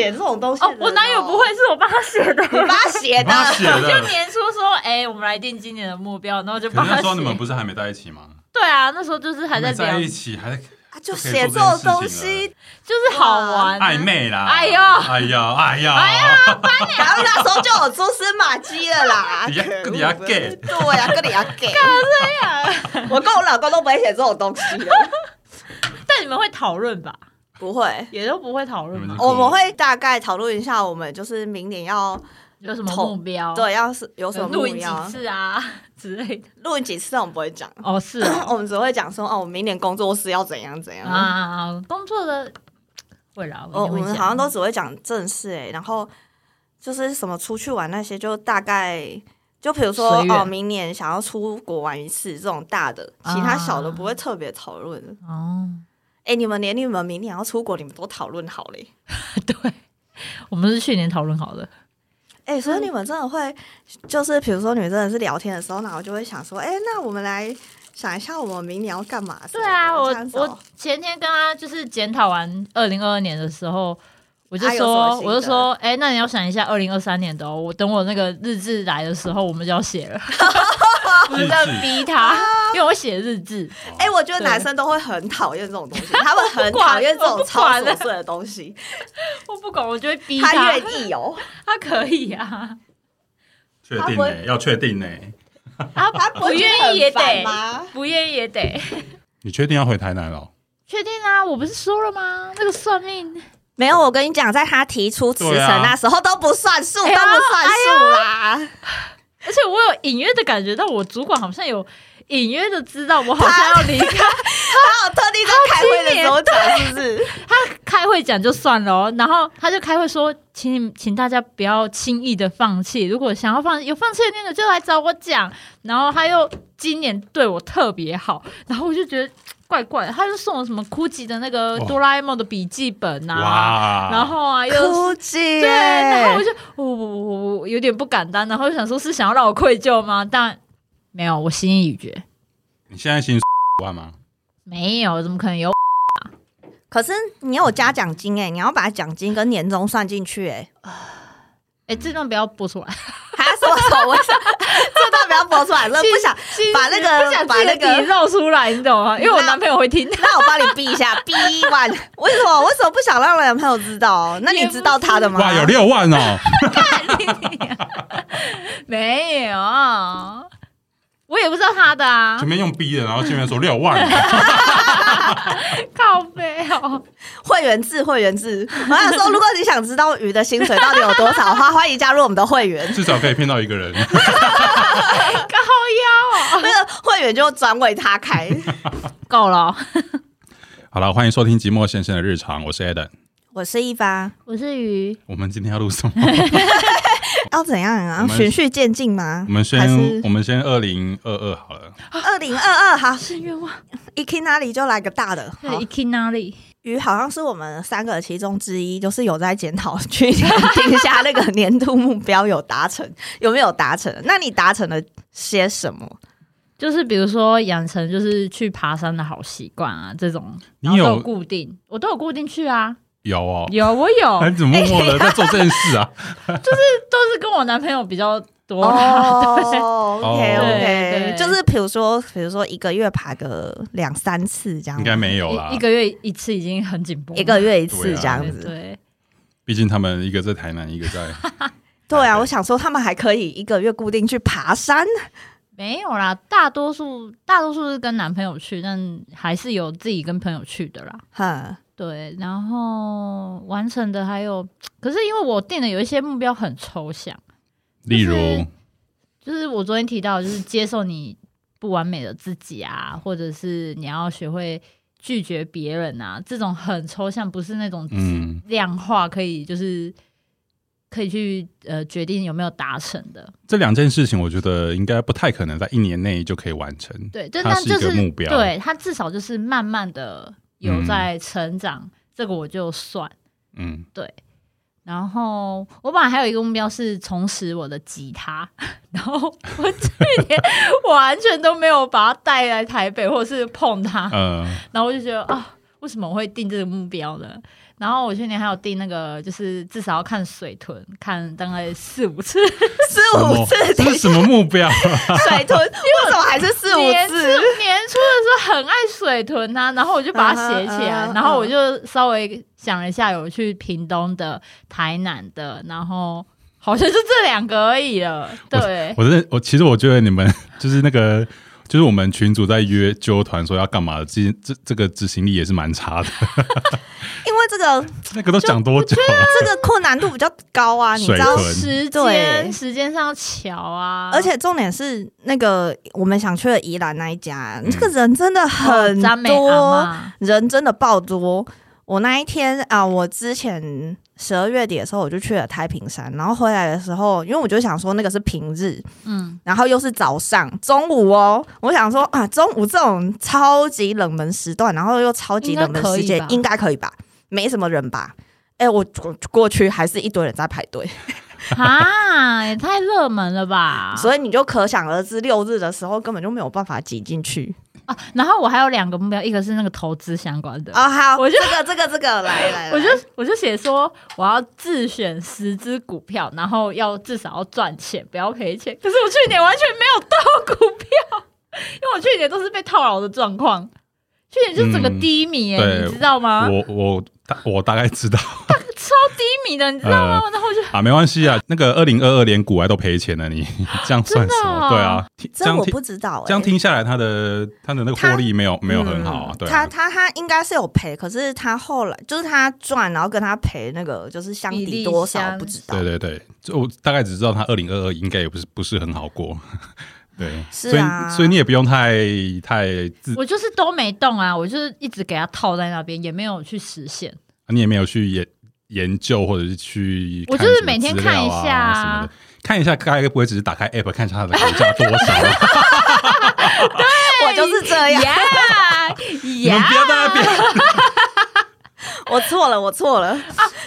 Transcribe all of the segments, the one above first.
写这种东西哦，我男友不会，是我帮他写的。你帮他写的。写就的。年初说，哎、我们来定今年的目标，然后就可帮他那时候你们不是还没在一起吗？对啊，那时候就是还在在一起，还在啊就写这种东西，就是好玩、啊暧。昧啦。哎呦哎呦，哎呀，哎呀，然后那时候就有蛛丝马迹了啦。跟你要 gay 对呀，跟你要 gay。这样，我跟我老公都不会写这种东西的，但你们会讨论吧？不会。也都不会讨论？我们会大概讨论一下，我们就是明年要有什么投目标？对，要是有什么录影几目标，次啊 之类的。录影几次我们不会讲，哦，是哦 我们只会讲说哦，我明年工作室要怎样怎样。啊，工作的会啦，哦，我们好像都只会讲正事哎，然后就是什么出去玩那些，就大概就比如说哦，明年想要出国玩一次这种大的，其他小的不会特别讨论。哦。哎、你们连你们明年要出国，你们都讨论好嘞。对，我们是去年讨论好的。哎、所以你们真的会，就是比如说你们真的是聊天的时候，然后就会想说，哎、那我们来想一下，我们明年要干嘛？对啊，我我前天跟他就是检讨完二零二二年的时候，我就说我就说，哎、那你要想一下二零二三年的哦。我等我那个日志来的时候，我们就要写了，我就在逼他，因为我写日志。哎、我觉得男生都会很讨厌这种东西，他们很讨厌这我种超琐碎的东西。我不管，我就会逼他他，愿意哦，他可以啊，确定呢，要确定呢。他他不愿意也得？不愿意也得。你确定要回台南了？确定啊，我不是说了吗？那个算命，没有，我跟你讲，在他提出辞呈啊那时候都不算数，哎呀都不算数啦。而且我有隐约的感觉到，我主管好像有隐约的知道我好像要离开。他有特地在开会的时候讲，是不是？他开会讲就算了哦，然后他就开会说，请你们请大家不要轻易的放弃，如果想要放有放弃的念头就来找我讲。然后他又今年对我特别好，然后我就觉得怪怪的，他就送我什么 GUCCI 的那个哆啦 A 梦的笔记本啊，哇！然后啊又哭泣对，然后我！就我我我我有点不敢当，然后就想说是想要让我愧疚吗？但没有，我心意已决，你现在薪水五万吗？没有，怎么可能有？可是你有加奖金哎，你要把奖金跟年终算进去哎。哎，这段不要播出来，他说什么？为什么这段不要播出来？了不想把那个不想把那个自己的底露出来，你懂吗？因为我男朋友会听。那我帮你逼一下，逼完。为什么？为什么不想让男朋友知道？那你知道他的吗？哇，有六万哦！没有，我也不知道他的啊前，面用 B 的，然后前面说六万，靠背哦。会员制，会员制。我想说，如果你想知道鱼的薪水到底有多少的话，欢迎加入我们的会员。至少可以骗到一个人。高腰哦，那个会员就专为他开。够了哦。好了，欢迎收听寂寞先生的日常，我是 Eden。我是一发，我是鱼，我们今天要录什么？要怎样啊循序渐进吗？我们先我们先二零二二好了。二零二二好，是愿望。一 k 哪里就来个大的。好对，一 k 哪里？鱼好像是我们三个其中之一，就是有在检讨去年定下那个年度目标有达成，有没有达成？那你达成了些什么？就是比如说养成就是去爬山的好习惯啊，这种你都有固定，我都有固定去啊，有哦，有我有，哎，你怎么默默的在做这件事啊？就是都是跟我男朋友比较多啦。哦，OK 对 OK，对。就是比如说，比如说一个月爬个两三次这样。应，该没有啦。一一，个月一次已经很紧绷了，一个月一次这样子。对，毕竟他们一个在台南，一个在对啊，我想说他们还可以一个月固定去爬山。没有啦，大多数大多数是跟男朋友去，但还是有自己跟朋友去的啦。哈，对，然后完成的还有，可是因为我定的有一些目标很抽象，例如就是我昨天提到，就是接受你不完美的自己啊，或者是你要学会拒绝别人啊，这种很抽象，不是那种嗯，量化可以就是可以去呃决定有没有达成的。这两件事情，我觉得应该不太可能在一年内就可以完成。对，就它是一但就是个目标对它至少就是慢慢的有在成长，这个我就算。嗯，对然后我本来还有一个目标是重拾我的吉他，然后我去年 完全都没有把它带来台北，或者是碰它，呃，然后我就觉得啊，为什么我会定这个目标呢？然后我去年还有定那个，就是至少要看水豚，看大概四五次。四五次，这是什么目标？水豚，为什么还是四五次？年初的时候很爱水豚呐、然后我就把它写起来，然后我就稍微想了一下，有去屏东的、台南的，然后好像就这两个而已了。对，我真的，我其实我觉得你们就是那个，就是我们群主在约揪团说要干嘛的，这这这个执行力也是蛮差的。因为这个 那个都讲多久了？这个困难度比较高啊，你知道时间时间上要巧啊，而且重点是，那个我们想去的宜兰那一家，这个人真的很多，嬷人真的爆多。我那一天啊，我之前十二月底的时候，我就去了太平山，然后回来的时候，因为我就想说那个是平日，嗯，然后又是早上、中午哦，我想说啊，中午这种超级冷门时段，然后又超级冷门时间，应应该可以吧？没什么人吧？哎、我我过去还是一堆人在排队，啊，也太热门了吧！所以你就可想而知，六日的时候根本就没有办法挤进去啊，然后我还有两个目标，一个是那个投资相关的。哦。好，我就这个这个这个来来，来 我就我就写说我要自选十只股票，然后要至少要赚钱，不要赔钱。可是我去年完全没有到股票，因为我去年都是被套牢的状况，去年就整个嗯低迷、你知道吗？我我大我大概知道超低迷的，你知道吗？然后就啊，没关系啊。那个二零二二年股癌都赔钱了，你 这样算什么？对啊，听这样我不知道、欸，这样听下来，他的他的那个获利没有没有很好啊嗯。对啊，他他他应该是有赔，可是他后来就是他赚，然后跟他赔那个就是相抵多少不知道。对对对，就我大概只知道他二零二二应该也不是不是很好过。对，是啊所以所以你也不用太太自，我就是都没动啊，我就是一直给它套在那边，也没有去实现。你也没有去研研究或者是去我就是每天看一下啊什么的，看一下该不会只是打开 app 看一下它的股价多少啊？我就是这样，呀你们不要在那边。我错了，我错了。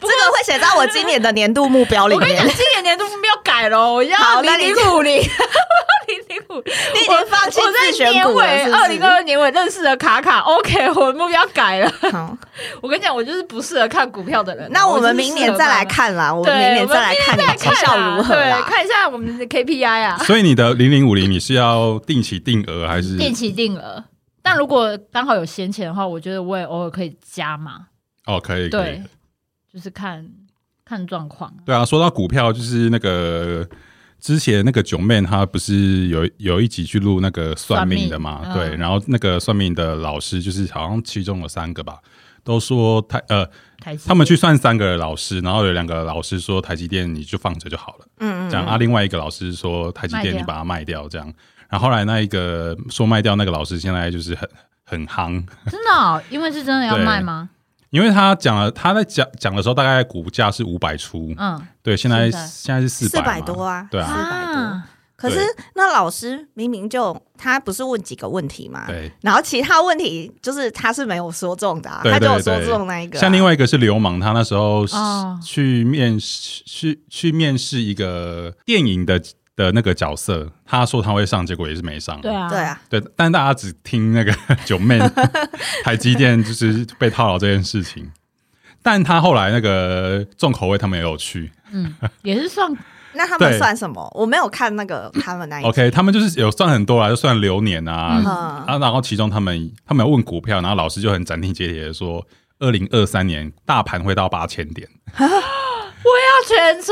这个会写在我今年的年度目标里面我跟你讲，。今年年度目标改了，我要零好那你零五零，已经放弃我在自选年尾股了，是是二零二二年尾认识了卡卡，OK，我的目标改了。好，我跟你讲，我就是不适合看股票的人。那我们明年再来看啦，我对，们明年再来看再绩效看啊如何。看一下我们的 KPI 啊，所以你的零零五零你是要定期定额还是？定期定额。但如果刚好有闲钱的话，我觉得我也偶尔可以加嘛，哦，可以可以对。，就是看看状况。对啊，说到股票，就是那个之前那个九妹，她不是有有一集去录那个算命的嘛？对，然后那个算命的老师，就是好像其中有三个吧，都说台呃，台他们去算三个老师，然后有两个老师说台积电你就放着就好了，嗯这样啊，另外一个老师说台积电你把它卖掉，这样。然后后来那一个说卖掉那个老师，现在就是很很夯，真的哦、因为是真的要对卖吗？因为他讲了，他在讲讲的时候，大概股价是五百出，嗯，对，现在现在是四四百百多啊，对啊。四百多。啊，可是那老师明明就他不是问几个问题嘛，对。然后其他问题就是他是没有说中的、他就说中那一个啊、像另外一个是流氓，他那时候去面试，去去面试一个电影的的那个角色，他说他会上，结果也是没上。对啊，对，啊，对，但大家只听那个 九妹 台积电就是被套牢这件事情，但他后来那个重口味，他们也有去。嗯，也是算 那他们对算什么？我没有看那个他们那一集。OK，他们就是有算很多啦，就算流年啊，嗯。嗯。啊，然后其中他们他们有问股票，然后老师就很斩钉截铁的说，二零二三年大盘会到八千点，我要全出，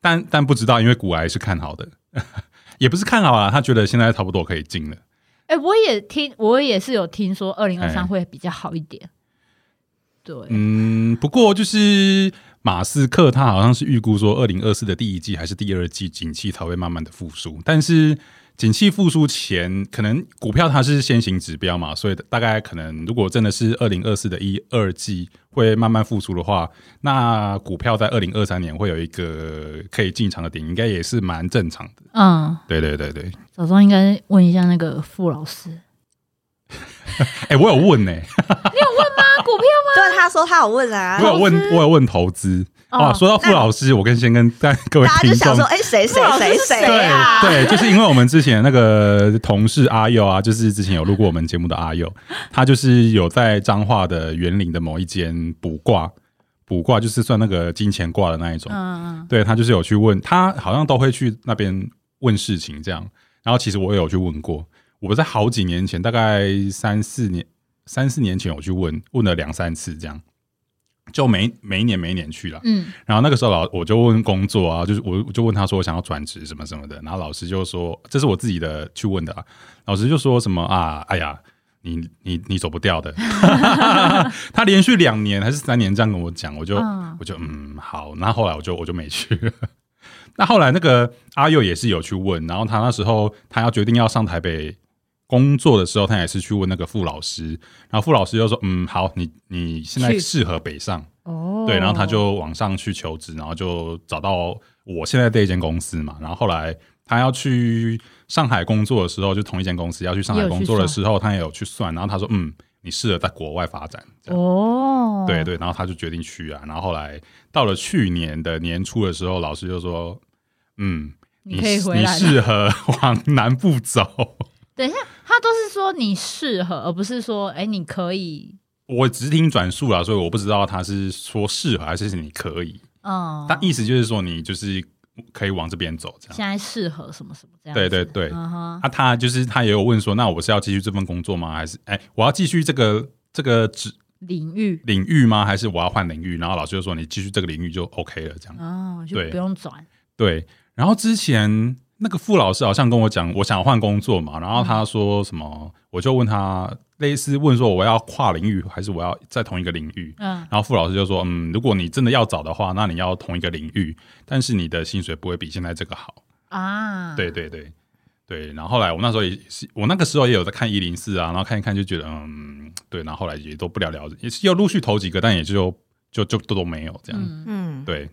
但但不知道，因为股癌是看好的，也不是看好啊，他觉得现在差不多可以进了。哎、我也听，我也是有听说二零二哎三会比较好一点。对，嗯，不过就是马斯克他好像是预估说，二零二四的第一季还是第二季景气才会慢慢的复苏，但是景气复苏前，可能股票它是先行指标嘛，所以大概可能如果真的是二零二四的一二季会慢慢复苏的话，那股票在二零二三年会有一个可以进场的点，应该也是蛮正常的。嗯，对对对对，早上应该问一下那个傅老师，哎、我有问呢、你有问吗，股票吗？对他说他有问啊。我，有问我有问投资，哦，说到傅老师，我跟先跟在各位听众大家就想说，哎，谁谁谁谁对啊？对，就是因为我们之前那个同事阿佑啊，就是之前有录过我们节目的阿佑，他就是有在彰化的园林的某一间卜卦，卜卦就是算那个金钱卦的那一种。嗯嗯对他就是有去问，他好像都会去那边问事情这样。然后其实我也有去问过，我在好几年前，大概三四年、三四年前我去问，问了两三次这样。就每每一年每一年去了，嗯。然后那个时候老我就问工作啊，就是我我就问他说我想要转职什么什么的，然后老师就说这是我自己的去问的、啊，老师就说什么啊，哎呀，你你你走不掉的，他连续两年还是三年这样跟我讲，我就、嗯。我就嗯好，那后来我就我就没去。了。那后来那个阿佑也是有去问，然后他那时候他要决定要上台北工作的时候，他也是去问那个傅老师，然后傅老师就说嗯好，你你现在适合北上。哦，对，然后他就往上去求职，然后就找到我现在这一间公司嘛。然后后来他要去上海工作的时候，就同一间公司要去上海工作的时候，他也有去算。然后他说：“嗯，你适合在国外发展。”哦，对对，然后他就决定去啊。然后后来到了去年的年初的时候，老师就说：“嗯，你你适合往南部走。”等一下，他都是说你适合，而不是说哎你可以，我只听转述了，所以我不知道他是说适合还是你可以。嗯，但意思就是说你就是可以往这边走，这样。现在适合什么什么这样，对对对，嗯，啊，他就是他也有问说，那我是要继续这份工作吗？还是哎，我要继续这个这个职领域领域吗？还是我要换领域？然后老师就说你继续这个领域就 OK 了，这样哦，就不用转，对。然后之前那个傅老师好像跟我讲，我想换工作嘛，然后他说什么，我就问他类似问说我要跨领域还是我要在同一个领域？嗯然后傅老师就说，嗯，如果你真的要找的话，那你要同一个领域，但是你的薪水不会比现在这个好。啊，对对对对，然后后来我那时候也是，我那个时候也有在看一零四啊，然后看一看就觉得嗯，对，然后后来也都不了了之，也是又陆续投几个，但也就就就都都没有这样。嗯嗯，对，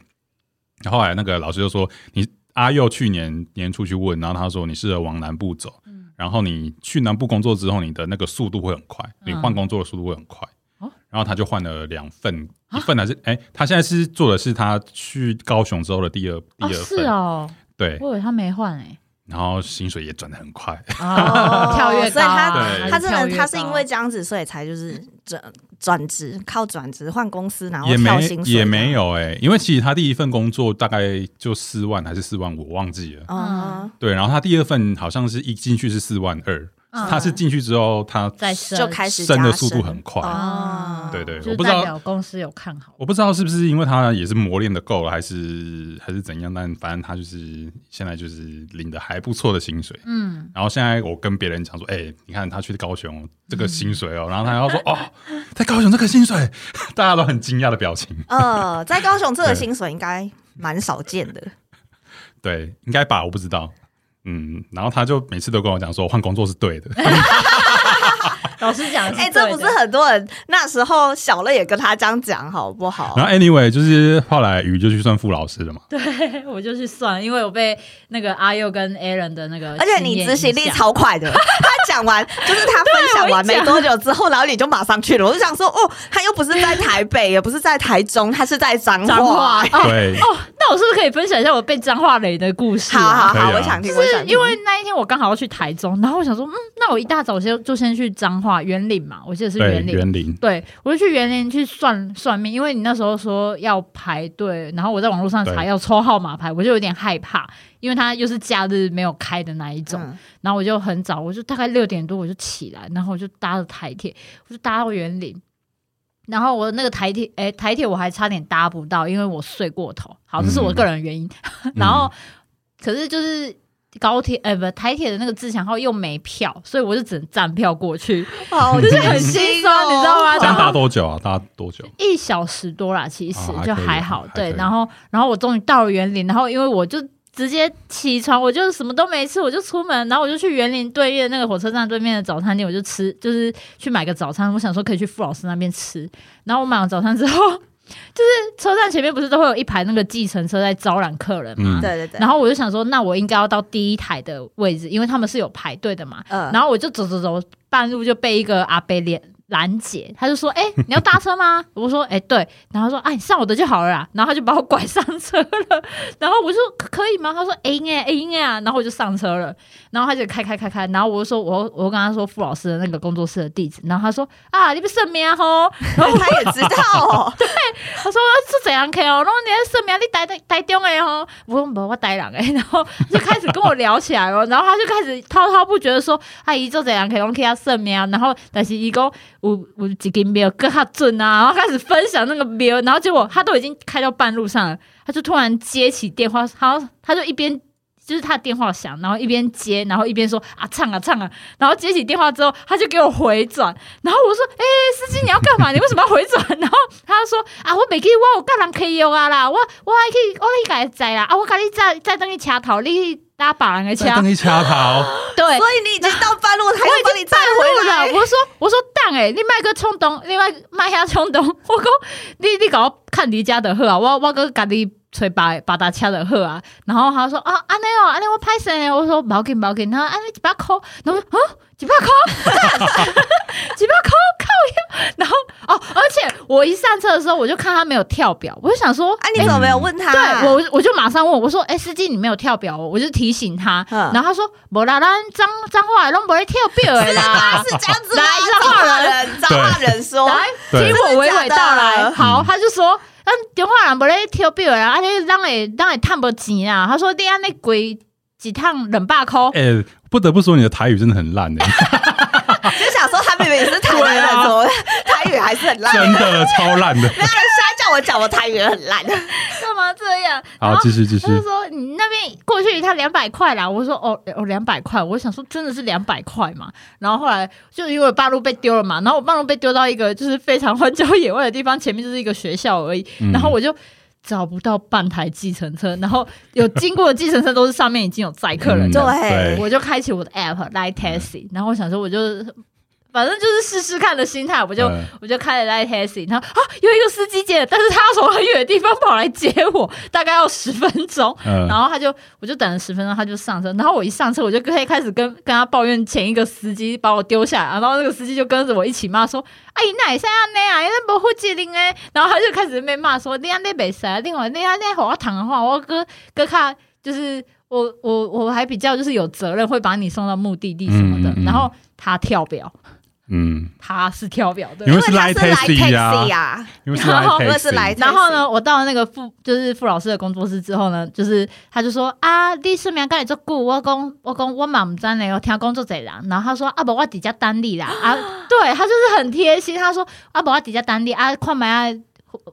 然后后来那个老师就说，你阿佑去年年初去问，然后他说你适合往南部走，然后你去南部工作之后，你的那个速度会很快，你换工作的速度会很快。哦。然后他就换了两份，一份还是哎，他现在是做的是他去高雄之后的第二第哦二份，是哦，对，我以为他没换哎，然后薪水也转的很快。哦，跳跃高所以他他真的他是因为这样子，所以才就是转转职，靠转职换公司，然后也没跳薪水，也没。有哎、因为其实他第一份工作大概就四万还是四万五，我忘记了。嗯，对，然后他第二份好像是一进去是四万二、嗯他是进去之后他再升就开始加升的速度很快。哦，对对我不知道公司有看好，我不知道是不是因为他也是磨练的够了，还是还是怎样，但反正他就是现在就是领的还不错的薪水。嗯，然后现在我跟别人讲说，哎、你看他去高雄这个薪水哦，然后他要说哦，在高雄这个薪水，大家都很惊讶的表情。呃，在高雄这个薪水应该蛮少见的。对，应该吧，我不知道。嗯，然后他就每次都跟我讲说换工作是对的，老师讲哎、这不是很多人那时候小乐也跟他这样讲，好不好？然后 anyway 就是后来雨就去算傅老师了嘛，对，我就去算，因为我被那个阿佑跟 Aaron 的那个，而且你执行力。超快的，他讲完 就是他分享完没多久之后，然后你就马上去了。我就想说，哦，他又不是在台北，也不是在台中，他是在彰脏话化。哦对，哦，那我是不是可以分享一下我被彰化雷的故事、好啊？好好，我想听，就是我想因为那一天我刚好要去台中，然后我想说，嗯，那我一大早先就先去彰化园林嘛，我记得是对园林。园林，对，我就去园林去算算命，因为你那时候说要排队，然后我在网络上查要抽号码牌，我就有点害怕，因为它又是假日没有开的那一种。嗯然后我就很早，我就大概六点多我就起来，然后我就搭了台铁，我就搭到园林。然后我那个台铁，哎，台铁我还差点搭不到，因为我睡过头。好，这是我个人原因。然后，可是就是高铁，哎，不，台铁的那个自强号又没票，所以我就只能站票过去，好就是很心酸，你知道吗？这样搭多久啊？搭多久？一小时多啦，其实哦还就还好。对，然后然后我终于到了园林，然后因为我就直接起床，我就什么都没吃，我就出门，然后我就去园林对面那个火车站对面的早餐店，我就吃，就是去买个早餐。我想说可以去傅老师那边吃，然后我买完早餐之后，就是车站前面不是都会有一排那个计程车在招揽客人嘛。嗯，对对对，然后我就想说，那我应该要到第一台的位置，因为他们是有排队的嘛。嗯然后我就走走走，半路就被一个阿伯连拦截，他就说：“哎、你要搭车吗？” 我说：“哎、对。”然后他说：“哎、你上我的就好了啦。”然后他就把我拐上车了。然后我就说：“可以吗？”他说：“哎哎哎呀！”然后我就上车了。然后他就开开开开，然后我就说：“我我跟他说傅老师的那个工作室的地址。”然后他说：“啊，你不圣名吼？”然 后他也知道 哦，他说是怎样 K 哦，然后你在圣名你待待中的哦，我说不我待人诶，然后就开始跟我聊起来了，然后他就开始滔滔不绝的说，阿姨做怎样 K 拢去他圣名啊，然后但是伊讲有有一间庙更较准啊，然后开始分享那个庙，然后结果他都已经开到半路上了，他就突然接起电话，他他就一边。就是他的电话响，然后一边接，然后一边说啊唱啊唱啊，然后接起电话之后，他就给我回转，然后我说：“哎、司机你要干嘛？你为什么要回转？”然后他就说：“啊，我袂记我有甲人可以用啊啦，我我还可以我去甲伊载啦，啊，我甲你再再等你车头，你去搭别人的车。等你掐头，对，所以你已经到半路，他我已又帮你载经半路回来了。。我说我说当诶，你卖个冲动，另外卖遐冲动。我讲你你搞我看离家的好啊，我我个家己吹八八大车的喝啊。然后他说啊，安尼哦，安尼我拍谁呢？我说不要紧不要紧，他说安尼一百块，然后啊 几百块，几百块靠腰。然后哦，而且我一上车的时候，我就看他没有跳表，我就想说。啊，你怎么没有问他？对我，我就马上问我说：“哎、司机，你没有跳表哦？”我就提醒他，嗯然后他说：“无啦，啦脏脏话拢不会跳表的啦。”是这样子吗？来彰化彰化人，脏话人说，来，对听我娓娓道来。好，他就说，咱中华人无咧跳表的啦，啊，你咱会咱会趁无钱啊。他说，你安尼贵一趟两百块，哎、不得不说你的台语真的很烂哎、就想说他明明是台湾人，啊怎么台语还是很烂？真的超烂的。没有人现在叫我讲我台语也很烂。干嘛这样？然好，后继续继续他。就说你那边过去一趟两百块啦，我说哦哦两百块，我想说真的是两百块嘛。然后后来就因为半路被丢了嘛，然后我半路被丢到一个就是非常荒郊野外的地方，前面就是一个学校而已，嗯然后我就。找不到半台计程车，然后有经过的计程车都是上面已经有载客人对。我就开启我的 app 来 taxi，然后我想说我就反正就是试试看的心态，我就、嗯我就开了来 taxi，然后啊有一个司机接了，但是他要从很远的地方跑来接我，大概要十分钟，嗯然后他就我就等了十分钟，他就上车，然后我一上车我就可以开始跟跟他抱怨前一个司机把我丢下来，然后那个司机就跟着我一起骂说：“哎，那也是安尼啊，那不负责任哎。”然后他就开始被骂说：“你安那没使，另外你安尼给我躺的话，我哥哥看就是我我我还比较就是有责任会把你送到目的地什么的。嗯嗯嗯然后他跳表，嗯，他是跳表的。因。为是他 Line 是来 Taxi 啊，因为是然后 Line 因为是 Taxi 来，然后呢，？我到了那个傅，就是傅老师的工作室之后呢，就是他就说啊，你顺便跟你做顾，我讲我讲我嘛唔知呢，我听工作贼人，然后他说啊，不我底下单立啦。啊，对他就是很贴心，他说啊，不我底下单立。啊，快买啊。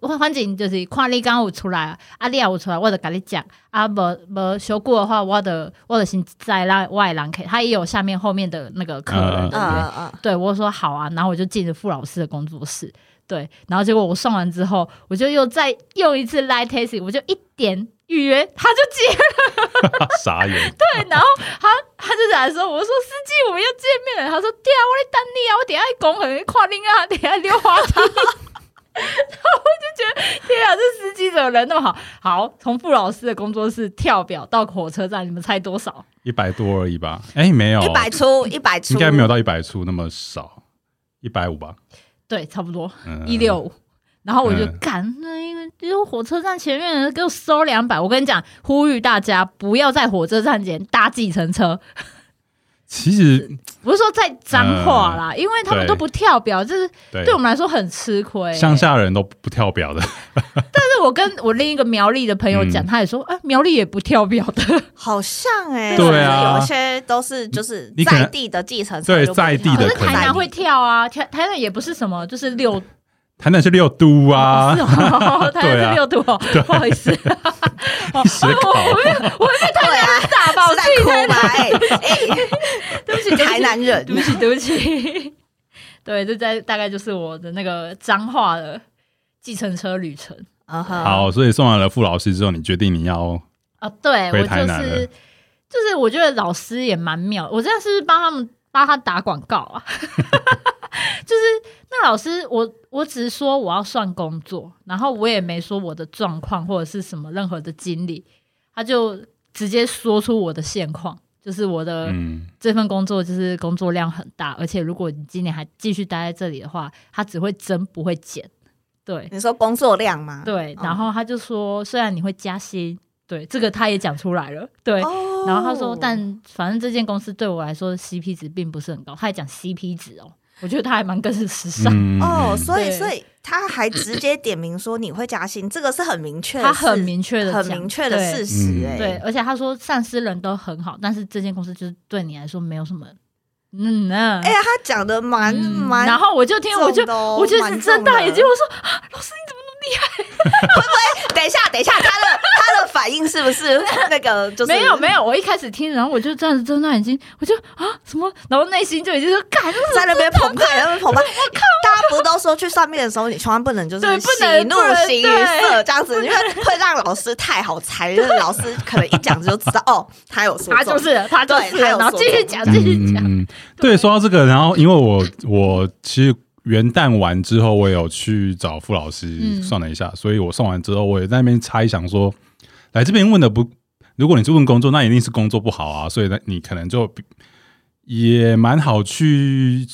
反反正就是看你刚有出来，啊，你也有出来，我就跟你讲，啊，无无修过的话，我的我的先在让外人给，他也有下面后面的那个客人，嗯对不对？嗯嗯对我说好啊，然后我就进了傅老师的工作室，对，然后结果我送完之后，我就又再又一次 live tasting，我就一点预约，他就接了，傻眼，对，然后他他就来说，我说司机我们要见面。了，他说对啊，我在等你啊，我等一下去公园跨另啊，等一下溜滑梯。然后我就觉得，天啊，这司机怎么人那么好？好，从傅老师的工作室跳表到火车站，你们猜多少？一百多而已吧？哎，没有，一百出，一百出，应该没有到一百出那么少，一百五吧？对，差不多。嗯，一六五，然后我就嗯赶那一个，就火车站前面的人给我收两百。我跟你讲，呼吁大家不要在火车站前搭计程车。其实不是说在脏话啦，因为他们都不跳表，这是对。对我们来说很吃亏、乡下人都不跳表的，但是我跟我另一个苗栗的朋友讲，嗯。他也说，啊，苗栗也不跳表的。好像哎，对啊。就是有一些都是就是在地的继承车对在地的可是台南会跳啊，台台南也不是什么，就是六台南是六都啊。是，哦，台南是六度哦，不好意思，我会我会被台南是在哭吗？哎 哎，对不起，对不起台南人对不起，对不起。对，这在大概就是我的那个脏话的计程车旅程好，所以送完了傅老师之后，你决定你要啊。对我就是就是，我觉得老师也蛮妙。我这样是不是帮他们帮他打广告啊？就是那老师，我我只是说我要算工作，然后我也没说我的状况或者是什么任何的经历，他就直接说出我的现况。就是我的嗯这份工作就是工作量很大，而且如果你今年还继续待在这里的话，他只会增不会减。对你说工作量吗？对，嗯然后他就说，虽然你会加薪，对这个他也讲出来了，对。哦然后他说，但反正这间公司对我来说 CP 值并不是很高，他还讲 CP 值哦，我觉得他还蛮跟着时尚。嗯哦，所以所以他还直接点名说你会加薪，这个是很明确的，他很明确的很明确的事实、嗯。哎，对，而且他说上司人都很好，但是这间公司就是对你来说没有什么，嗯呢。哎呀，他讲的蛮嗯蛮，然后我就听，我就我就是睁大眼睛，我说啊老师你怎么等一下，等一下，他的他的反应是不是？那个就是没有没有？我一开始听，然后我就这样子睁大眼睛，我就啊？什么，然后内心就已经说，干在那边澎湃，在那边澎湃。大家不都说去算命的时候，你千万不能就是喜怒能。不能形于色这样子，因为会让老师太好猜，就是老师可能一讲就知道哦，他有说中他就是他就是，对他有然后继续讲继续讲，对，说到这个，然后因为我我其实元旦完之后，我有去找傅老师嗯。算了一下，所以我算完之后，我也在那边猜想说，来这边问的不，如果你是问工作，那一定是工作不好啊，所以呢，你可能就比也蛮好去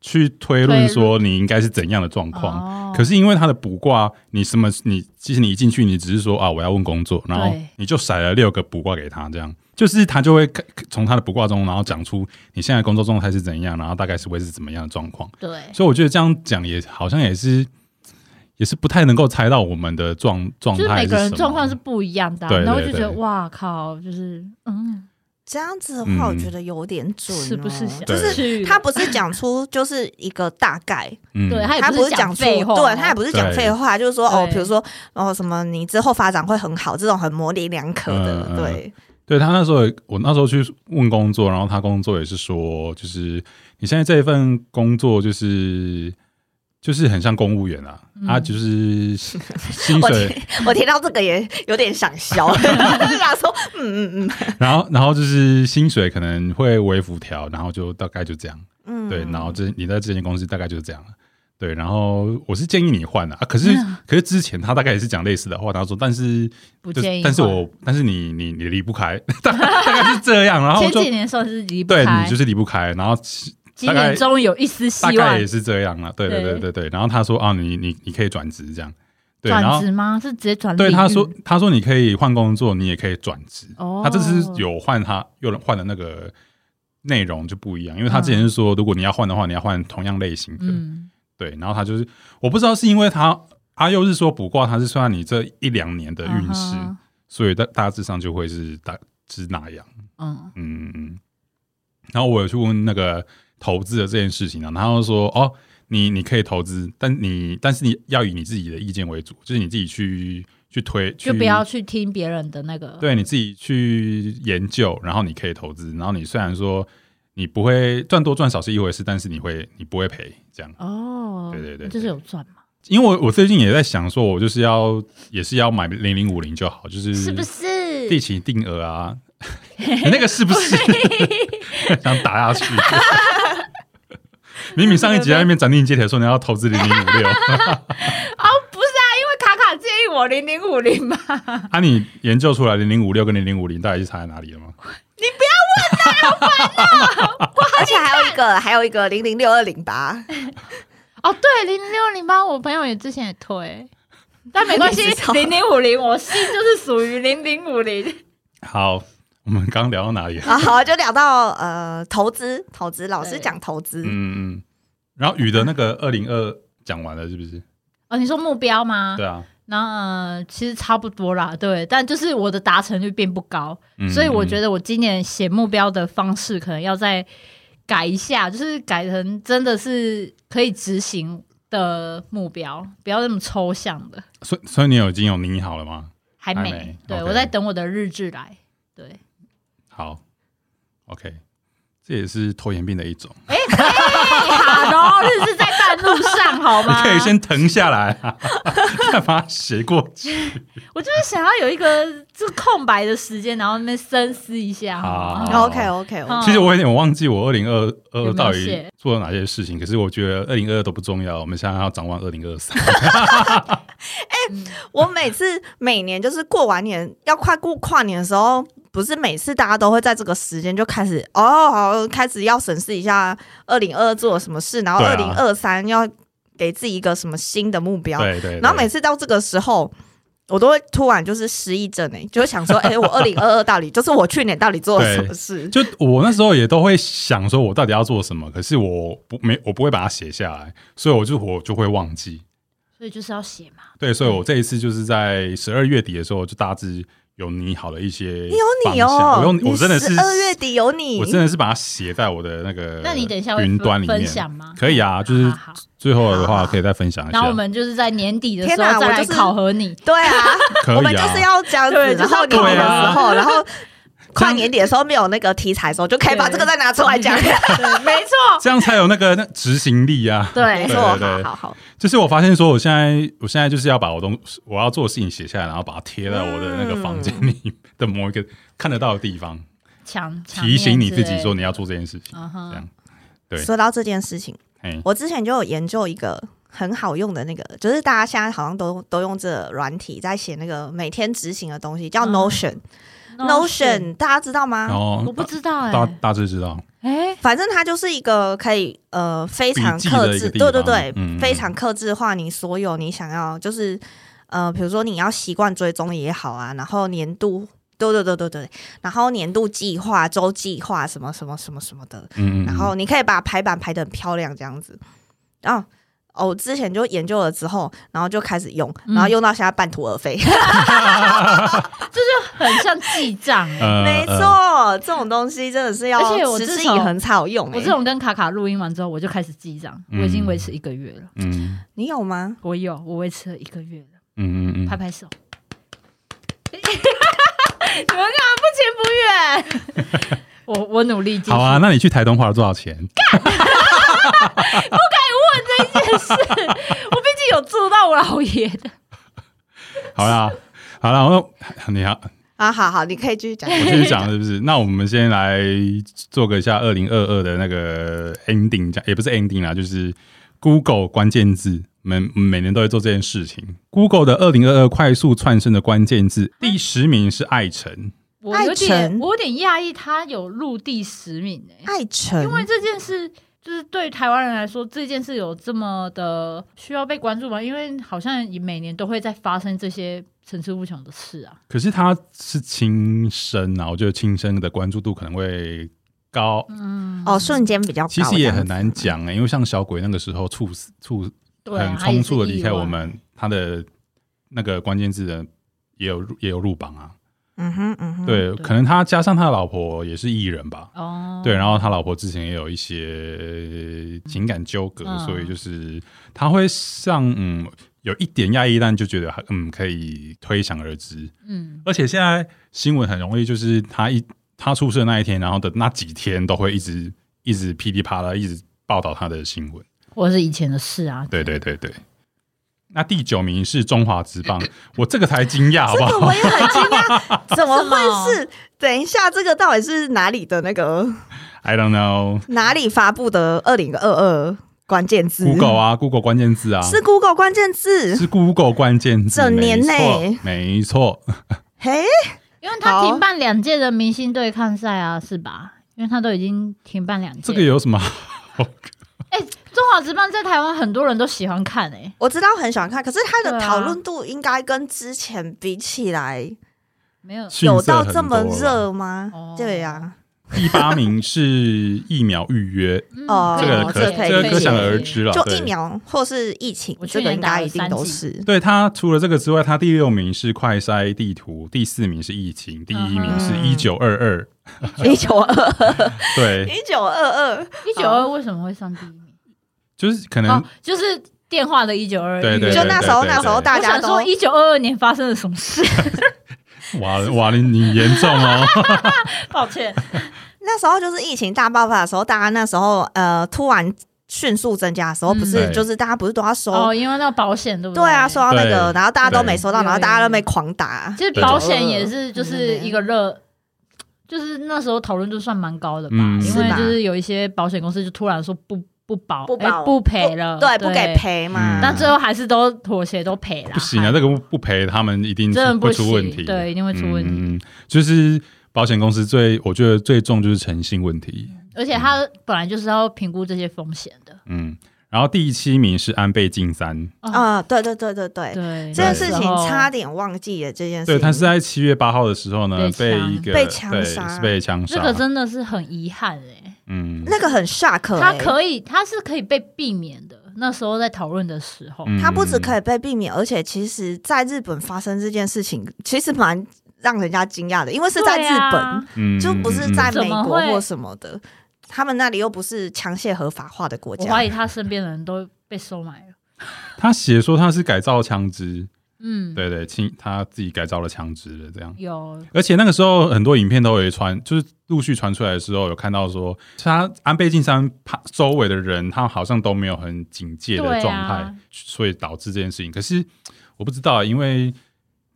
去推论说你应该是怎样的状况。哦。可是因为他的卜卦，你什么你其实你一进去，你只是说啊我要问工作，然后你就甩了六个卜卦给他，这样就是他就会看从他的卜卦中，然后讲出你现在工作状态是怎样，然后大概是会是怎么样的状况。对。所以我觉得这样讲也好像也是也是不太能够猜到我们的状状就是每个人状况是不一样的啊、对对然后就觉得哇靠，就是嗯，这样子的话，嗯我觉得有点准、哦，是不是就是他不是讲出就是一个大概，嗯。对他也不是讲出，废话，对他也不是讲废话，就是说哦，比如说哦什么你之后发展会很好，这种很模棱两可的，对，对他那时候也，我那时候去问工作，然后他工作也是说，就是你现在这一份工作就是就是很像公务员啊，嗯他就是 薪水，听我听到这个也有点想笑，就想说嗯嗯然后然后就是薪水可能会微幅调，然后就大概就这样，嗯，对，然后这你在这间公司大概就是这样了。对，然后我是建议你换的啊，可是、嗯。可是之前他大概也是讲类似的话，他说，但是不建议但是我但是你你你离不开，大大概是这样，然后前几年算是离不开对，你就是离不开，然后其今年终于有一丝希望大概也，是这样了，对对对对。对对。然后他说啊，你你你可以转职这样，转职吗？是直接转对他说他说你可以换工作，你也可以转职，哦，他这次有换他有人换的那个内容就不一样，因为他之前是说如果你要换的话，你要换同样类型的，嗯对，然后他就是我不知道是因为他阿佑是说卜卦，他是算你这一两年的运势，所以大大致上就会是大是那样。嗯嗯，嗯，然后我有去问那个投资的这件事情啊，然后就说哦，你你可以投资，但你但是你要以你自己的意见为主，就是你自己去去推，去就不要去听别人的那个，对你自己去研究，然后你可以投资，然后你虽然说你不会赚多赚少是一回事，但是你会你不会赔这样。哦，对对对就是有赚嘛，因为我我最近也在想说，我就是要也是要买零零五零就好，就是是不是？定期定额啊，你 那个是不是 想打下去？明明上一集在那边斩钉截铁说你要投资零零五六，哦，不是啊，因为卡卡建议我零零五零嘛，啊，你研究出来零零五六跟零零五零到底是差在哪里了吗？而且还有一个还有一个零零六二零八，哦，对，零零六零八，我朋友也之前也推，但没关系 零零五零，我心就是属于零零五零。好，我们刚聊到哪里？了？啊，好，就聊到呃投资，投资老师讲投资，嗯嗯，然后雨的那个二零二讲完了是不是？哦，你说目标吗？对啊，那、呃、其实差不多啦，对，但就是我的达成率并不高，嗯所以我觉得得我今年写目标的方式可能要再改一下，就是改成真的是可以执行的目标，不要那么抽象的。所以所以你有已经有拟好了吗？还没，还没对我在等我的日志来。对，好 OK，这也是拖延病的一种，哎、好的，日志在半路上，好吗你吗？可以先停下来啊，再把它写过去。我就是想要有一个这空白的时间，然后那边深思一下。好吗好 OK OK 好 OK，其实我有点忘记我二零二二到底做了哪些事情，可是我觉得二零二二都不重要，我们现在要展望二零二三。哎我每次每年就是过完年要快过跨年的时候，不是每次大家都会在这个时间就开始哦，好开始要审视一下二零二二做了什么事，然后二零二三要给自己一个什么新的目标。对对，然后每次到这个时候，我都会突然就是失忆症哎、就会想说，哎、我二零二二到底就是我去年到底做了什么事？就我那时候也都会想说，我到底要做什么，可是我不没我不会把它写下来，所以我就我就会忘记。所以就是要写嘛。对，所以我这一次就是在十二月底的时候，就大致有你好的一些有你哦，我用我真的是二月底有你，我真的是把它写在我的那个那你等一下会云端里面分享吗？可以啊，就是最后的话可以再分享一下。然后我们就是在年底的时候再来考核你。对啊，我们就是要这样子，对就是要然后年底的时候，然后跨年底的时候没有那个题材的时候，就可以把这个再拿出来讲。对，没错，这样才有那个那执行力啊。对。没错，对对好好好，就是我发现说，我现在我现在就是要把我东我要做的事情写下来，然后把它贴在我的那个房间里的某一个看得到的地方，强强提醒你自己说你要做这件事情。这样。对。说到这件事情，哎，我之前就有研究一个很好用的那个，就是大家现在好像都都用这软体在写那个每天执行的东西，叫嗯 Notion。大家知道吗？然后我不知道哎、大大致知道，哎、反正它就是一个可以呃非常笔记的克制，个地对对方对，非常克制化你所有你想要，就是呃，比如说你要习惯追踪也好啊，然后年度，对对对对对，然后年度计划、周计划什么什么什么什么的，嗯嗯，然后你可以把排版排的很漂亮这样子，然后。哦，我之前就研究了之后，然后就开始用，嗯然后用到现在半途而废。这就很像记账没，呃错，这种东西真的是要而且我持之以恒才有用、欸。我这种跟卡卡录音完之后，我就开始记账，嗯我已经维持一个月了。嗯 你有吗？我有，我维持了一个月了，嗯嗯嗯，拍拍手。你们干嘛不情不愿？我我努力。好啊，那你去台东花了多少钱？我毕竟有做到我老爷的。好啦，好啦，然后你好，啊，好好，你可以继续讲。我继续讲是不是？那我们先来做个一下二零二二的那个 ending，讲也不是 ending 啦，就是 Google 关键字，我们每年都会做这件事情。Google 的二零二二快速窜升的关键字，第十名是爱城，我有爱点，晨我有点讶异，他有入第十名哎、爱晨，因为这件事就是对台湾人来说，这件事有这么的需要被关注吗？因为好像每年都会在发生这些层出不穷的事啊。可是他是亲生啊，我觉得亲生的关注度可能会高，嗯，哦，瞬间比较高，其实也很。难讲哎、因为像小鬼那个时候猝死猝很匆促的离开我。们，他的那个关键字的也有也有入榜啊。嗯哼嗯哼，对，对可能他加上他的老婆也是艺人吧。哦，对，然后他老婆之前也有一些情感纠葛，嗯所以就是他会上嗯有一点压抑，但就觉得嗯可以推想而知。嗯，而且现在新闻很容易就是他一他出事的那一天，然后的那几天都会一直一直噼里啪啦一直报道他的新闻。或者是以前的事啊。对对对对。那第九名是中华职棒，我这个才惊讶，好不好？这个我也很惊讶，怎么会是？等一下，这个到底是哪里的那个 I don't know。哪里发布的二零二二关键字 Google 啊，Google 关键字啊，是 Google 关键字，是 Google 关键字，整年内没错，没错。嘿，因为他停办两届的明星对抗赛啊，是吧？因为他都已经停办两届。这个有什么？中华职棒在台湾很多人都喜欢看哎、欸我知道很喜欢看，可是它的讨论度应该跟之前比起来没有有到这么热吗哦？对呀，第八名是疫苗预约，哦这个哦可这个这可想而知了。就疫苗或是疫情这个应该一定都是。对它除了这个之外，它第六名是快筛地图，第四名是疫情，第一名是嗯一九二二。一九二对，一九二二，一九二为什么会上第一名？就是可能哦，就是电话的一九二。对对对就那时候那时候大家都说，一九二二年发生了什么事？哇哇，你你严重哦。抱歉，那时候就是疫情大爆发的时候，大家那时候呃突然迅速增加的时候，嗯不是对就是大家不是都要收？哦，因为那个保险对不对对啊，收到那个，然后大家都没收到，然后大家都没狂打。其实保险也是就是一个热，就是那时候讨论度算蛮高的吧，嗯因为就是有一些保险公司就突然说不不保不不赔了，对，不给。赔嘛嗯。但最后还是都妥协，都赔了。不行啊，这个不不赔，他们一定真的出问题。对，一定会出问题。嗯，就是保险公司最我觉得最重就是诚信问题。而且他本来就是要评估这些风险的。嗯，然后第七名是安倍晋三，啊、对对对对对，对，这件事情差点忘记了这件事对。他是在七月八号的时候呢被被一个被枪杀是被枪杀，这个真的是很遗憾哎、嗯，那个很 shock，、他欸、可以，他是可以被避免的。那时候在讨论的时候，嗯。他不止可以被避免，而且其实在日本发生这件事情，其实蛮让人家惊讶的，因为是在日本，就不是在美国或什么的，他们那里又不是枪械合法化的国家。我怀。疑他身边的人都被收买了。他写说他是改造枪支，嗯，对对，亲他自己改造了枪支的这样。有而且那个时候很多影片都有传，就是陆续传出来的时候，有看到说，他安倍晋三他周围的人，他好像都没有很警戒的状态，所以导致这件事情。可是我不知道，因为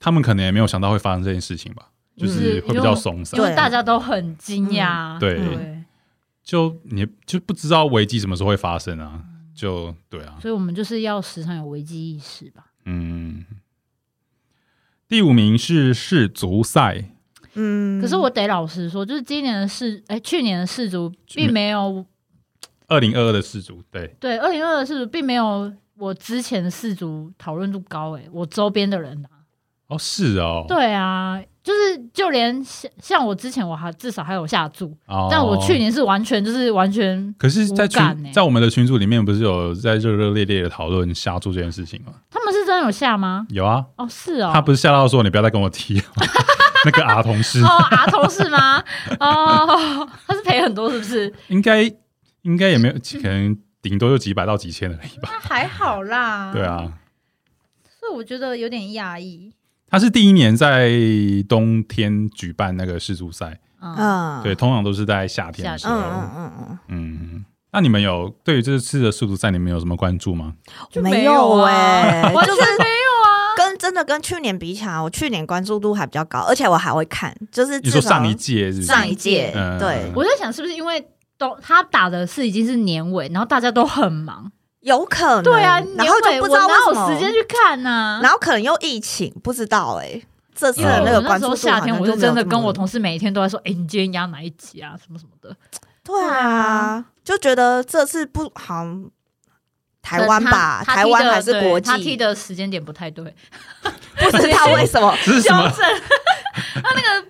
他们可能也没有想到会发生这件事情吧，就是会比较松散因。为对大家都很惊讶。对对，就你就不知道危机什么时候会发生啊？就对啊，所以我们就是要时常有危机意识吧。嗯。第五名是世足赛，嗯，可是我得老实说，就是今年的世，哎，去年的世足并没有二零二二的世足，对，对二零二二的世足并没有我之前的世足讨论度高。哎，我周边的人啊，哦，是哦，对啊，就是就连像像我之前我还至少还有下注，哦，但我去年是完全就是完全可是，在群在我们的群组里面，不是有在热热烈烈的讨论下注这件事情吗？他们是真的有下吗？有啊，哦，是哦，他不是吓到说你不要再跟我提那个 R 同事，哦，阿同事吗？哦，他是赔很多是不是？应该应该也没有，可能顶多就几百到几千而已吧。那还好啦。对，啊，所以我觉得有点讶异。他是第一年在冬天举办那个世足赛，嗯，嗯，对，通常都是在夏天的时候。嗯嗯嗯那你们有对于这次的世足赛，你们有什么关注吗？就没有啊哎、完全就是没有啊。跟真的跟去年比起来，我去年关注度还比较高，而且我还会看，就是你说上一届是是？上一届嗯对，我在想是不是因为都他打的是已经是年尾，然后大家都很忙。有可能对啊，然后就不知道哪为什么有时间去看呢？然后可能又疫情，不知道哎、这次的那个我那时关注度候夏天，我就真的跟我同同事每一天都在说：“哎，你今天压哪一集啊？什么什么的。对啊，就觉得这次不好像台湾吧，台湾还是国际他踢，的时间点不太对，不知道为什么。这是什么纠？正 他那个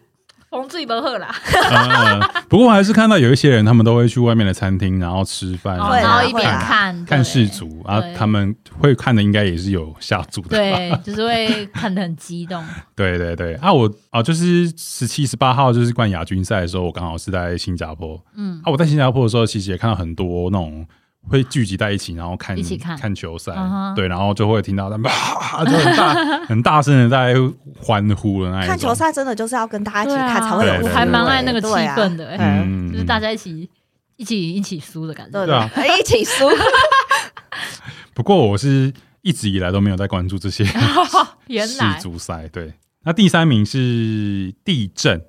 冯最不喝啦，嗯，嗯 不过我还是看到有一些人，他们都会去外面的餐厅，然后吃饭，然后一边看看世对足啊，他们会看的应该也是有下注的吧？对，就是会看的很激动。对对对啊，我啊就是十七、十八号就是冠亚军赛的时候，我刚好是在新加坡嗯啊。我在新加坡的时候，其实也看到很多那种会聚集在一起，然后看一起看。球赛。对，然后就会听到他们啊，就很大很大声的在欢呼的那一种。看球赛真的就是要跟大家一起看才会有还蛮对爱那个气氛的，就是大家一起一起一起输的感觉。对对啊。对，一起输。不过我是一直以来都没有在关注这些世 原来。足赛。对，那第三名是地震。诶，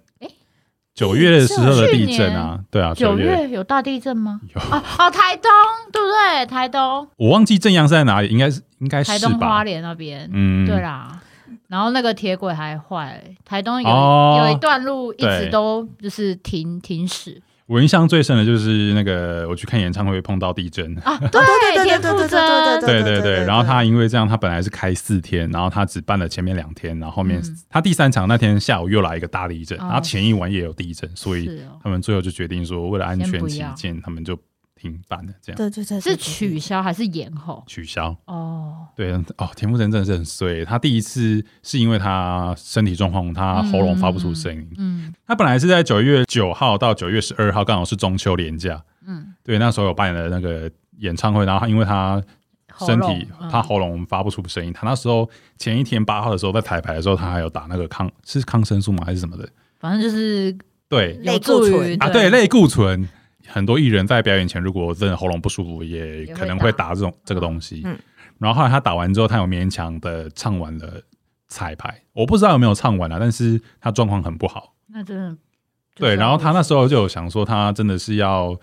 九月的时候的地震啊，对啊，九月月有大地震吗？有，哦哦，台东对不对？台东我忘记正阳是在哪里，应该是应该是台东花吧？莲那边，嗯，对啦。然后那个铁轨还坏，台东有哦有一段路一直都就是停停驶我印象最深的就是那个我去看演唱会碰到地震。啊，对对对对对对对对对对，对然后他因为这样，他本来是开四天，然后他只办了前面两天，然后后面嗯他第三场那天下午又来一个大地震，哦然后前一晚也有地震，所以他们最后就决定说，为了安全起见，他们就停办了，这样对对对，是取消还是延后？取消。哦，对哦，田馥甄真的是很衰，他第一次是因为他身体状况，他喉咙发不出声音。嗯他本来是在九月九号到九月十二号，刚好是中秋连假，嗯，对，那时候有办了那个演唱会，然后他因为他身喉体他喉咙发不出声音，他那时候前一天八号的时候在彩排的时候，他还有打那个抗是抗生素吗还是什么的？反正就是对有类固醇啊，对，类固醇。很多艺人在表演前，如果真的喉咙不舒服，也可能会打这种这个东西。嗯然后后来他打完之后，他有勉强的唱完了彩排，我不知道有没有唱完啊，但是他状况很不好。那真的对，然后他那时候候就有想说，他真的是要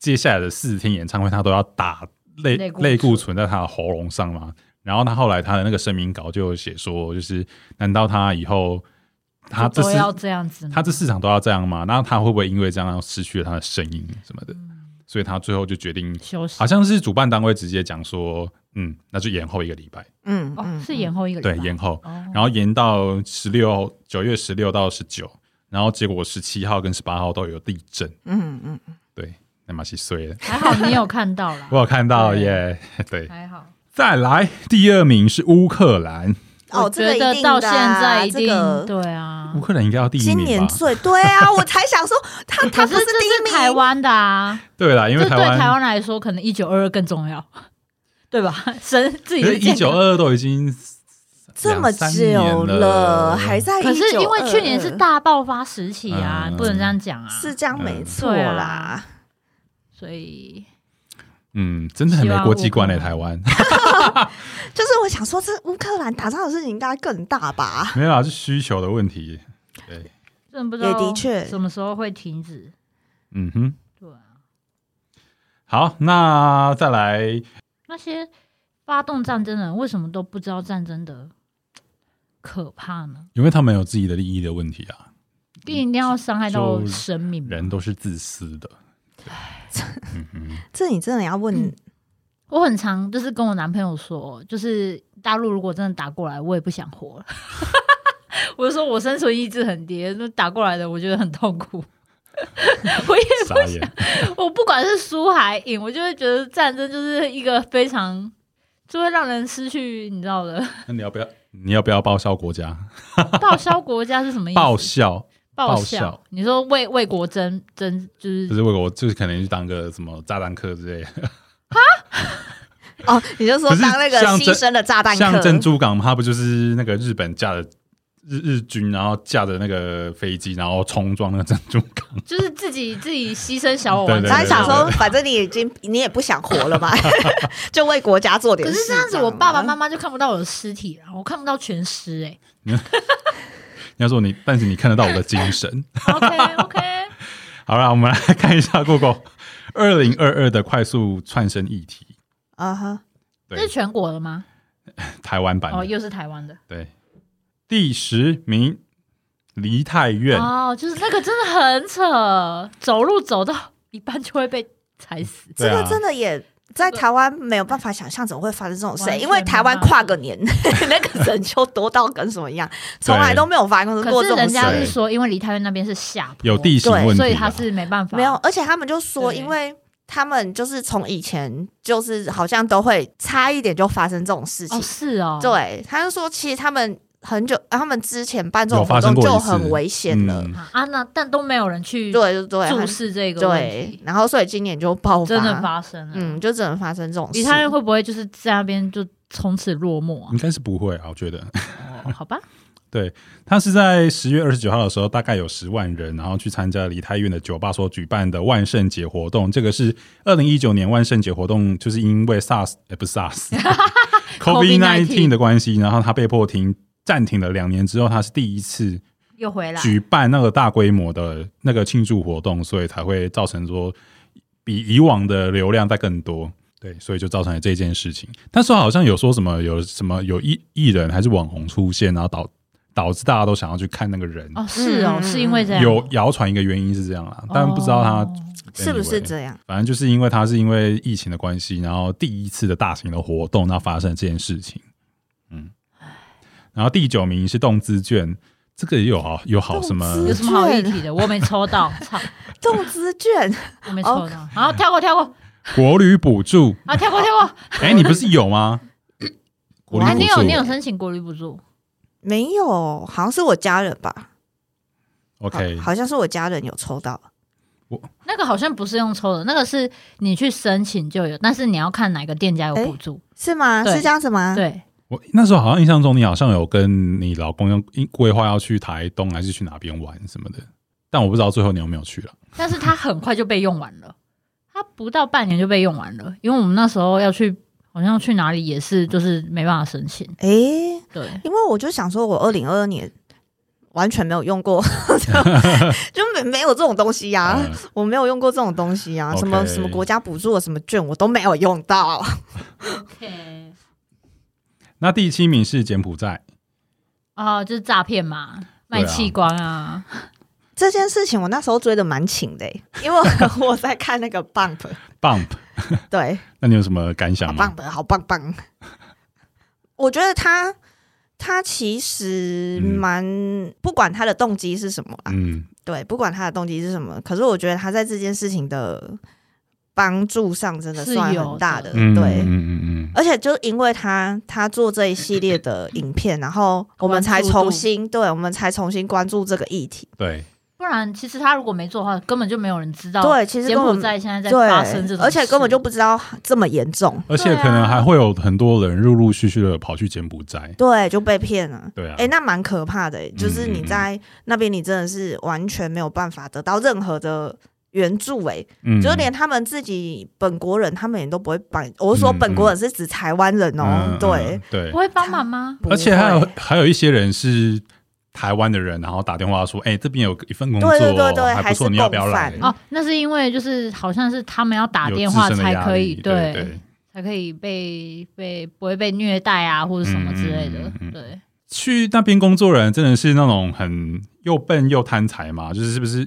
接下来的四天演唱会，他都要打类类固醇类固醇在他的喉咙上嘛。然后他后来他的那个声明稿就有写说，就是难道他以后他这是都要这样子，他这市场都要这样吗？那他会不会因为这样失去了他的声音什么的？所以他最后就决定，休息。好像是主办单位直接讲说，嗯，那就延后一个礼拜，哦，嗯哦，是延后一个礼拜？对，延后，哦，然后延到十六九月十六到十九，然后结果十七号跟十八号都有地震，嗯嗯嗯，对，那么是衰了。还好你有看到啦，我有看到耶，对，还好。再来第二名是乌克兰，哦，我这个到一定的现在啊一定这个对啊乌，克兰应该要第一今名吧？年最对啊，我才想说他他不可是这第一名，是台湾的啊，对啦，因为台湾台湾来说，可能一九二二更重要，对吧？神自己一九，二二都已经这么久了，还在可是因为去年是大爆发时期啊，嗯不能这样讲啊，是这样没嗯错对啦啊。所以嗯，真的很没国际观嘞，台湾 就是我想说，这乌克兰打仗的事情应该更大吧？没有啊，是需求的问题。对，真的不知道也的确什么时候会停止。嗯哼，对啊，好，那再来，那些发动战争的人为什么都不知道战争的可怕呢？因为他们有自己的利益的问题啊，一定要伤害到生命，人都是自私的。嗯哼，这你真的要问嗯我很常就是跟我男朋友说，就是大陆如果真的打过来，我也不想活了。我就说我生存意志很低，那打过来的我觉得很痛苦。我也不想。我不管是输还赢，我就会觉得战争就是一个非常就会让人失去你知道的那你要不要？你要不要报效国家？报销国家是什么意思？报效报报效你说为为国争争就是不是为国，就是可能去当个什么炸弹客之类的，哦，你就说当那个牺牲的炸弹像客，珍珠港，它不就是那个日本架的日日军，然后架着那个飞机，然后冲撞那个珍珠港。就是自己自己牺牲小我他还想说，反正你已经你也不想活了嘛，就为国家做点事。可是这样子，我爸爸妈妈妈就看不到我的尸体了，我看不到全尸哎、你要说你，但是你看得到我的精神。OK OK，好了，我们来看一下 Google 二零二二的快速串升议题，啊哈，这是全国的吗？台湾版的。哦，又是台湾的。对，第十名梨泰院，哦，就是那个真的很扯，走路走到一半就会被踩死。对啊。这个真的也在台湾没有办法想象怎么会发生这种事完，全因为台湾跨个年 那个人就多到跟什么一样，从来都没有发生过可是人这种事。家是说，因为梨泰院那边是下坡，有地形问题啊，所以他是没办法。没有，而且他们就说，对。因为他们就是从以前就是好像都会差一点就发生这种事情哦，，是哦，，对，他就说其实他们很久，他们之前办这有种活动就很危险了，嗯啊，那但都没有人去对对对，注很视这个，，对然后所以今年就爆发，真的发生了。嗯，就只能发生这种事。其他人会不会就是在那边就从此落寞啊应？该是不会啊，我觉得。哦好吧，他是在十月二十九号的时候，大概有十万人，然后去参加梨泰院的酒吧所举办的万圣节活动。这个是二零一九年万圣节活动，就是因为 SARS，呃，不是 SARS，COVID nineteen 的关系，然后他被迫停暂停了两年之后，他是第一次又回来。举办那个大规模的那个庆祝活动，所以才会造成说比以往的流量再更多。对，所以就造成了这件事情。但是好像有说什么有什么有艺艺人还是网红出现，然后导导致大家都想要去看那个人。哦，是哦，嗯是因为这样。有谣传一个原因是这样啦，但不知道他、哦是不是这样？反正就是因为他是因为疫情的关系，然后第一次的大型的活动，然后发生了这件事情。嗯，然后第九名是动资券，这个也有好有好什么有什么好议题的？我没抽到，操，动资券我没抽到。好，跳过，跳过，国旅补助？啊，跳过，跳过。哎、你不是有吗？国旅啊，补助你有你有申请国旅补助？没有，好像是我家人吧？OK，好好像是我家人有抽到。我那个好像不是用抽的，那个是你去申请就有，但是你要看哪个店家有补助。是吗？是这样子吗？，对，我那时候好像印象中，你好像有跟你老公要规划要去台东还是去哪边玩什么的，但我不知道最后你有没有去了。但是他很快就被用完了，他不到半年就被用完了，因为我们那时候要去，好像去哪里也是，就是没办法申请。诶，对，因为我就想说，我二零二二年完全没有用过，就没没有这种东西呀、嗯。我没有用过这种东西呀、什么什么国家补助的什么券，我都没有用到。OK，那第七名是柬埔寨，哦，就是诈骗嘛。卖器官啊，这件事情我那时候追的蛮勤的欸，因为我 我在看那个 Bump，bump，对，那你有什么感想好吗？棒的，好棒棒。我觉得他他其实嗯蛮、不管他的动机是什么啊，嗯对，不管他的动机是什么，可是我觉得他在这件事情的帮助上真的是算有很大的，的嗯，对。嗯嗯嗯而且就是因为他他做这一系列的影片，然后我们才重新对我们才重新关注这个议题。对，不然其实他如果没做的话，根本就没有人知道。对，其实柬埔寨现在在发生这，种事，而且根本就不知道这么严重，而且可能还会有很多人陆陆续续的跑去柬埔寨。对，就被骗了。对啊，哎、那蛮可怕的、欸，就是你在那边，你真的是完全没有办法得到任何的援助、欸，嗯就是连他们自己本国人，他们也都不会帮。我是说嗯本国人是指台湾人哦、嗯对嗯，对不，会帮忙吗？而且还有还有一些人是台湾的人，然后打电话说：“哎、这边有一份工作，对对对对还不错，你要不要来？”哦，那是因为就是好像是他们要打电话才可以，力对对。才可以被被不会被虐待啊，或者什么之类的嗯嗯嗯嗯，对。去那边工作人真的是那种很又笨又贪财嘛？就是是不是？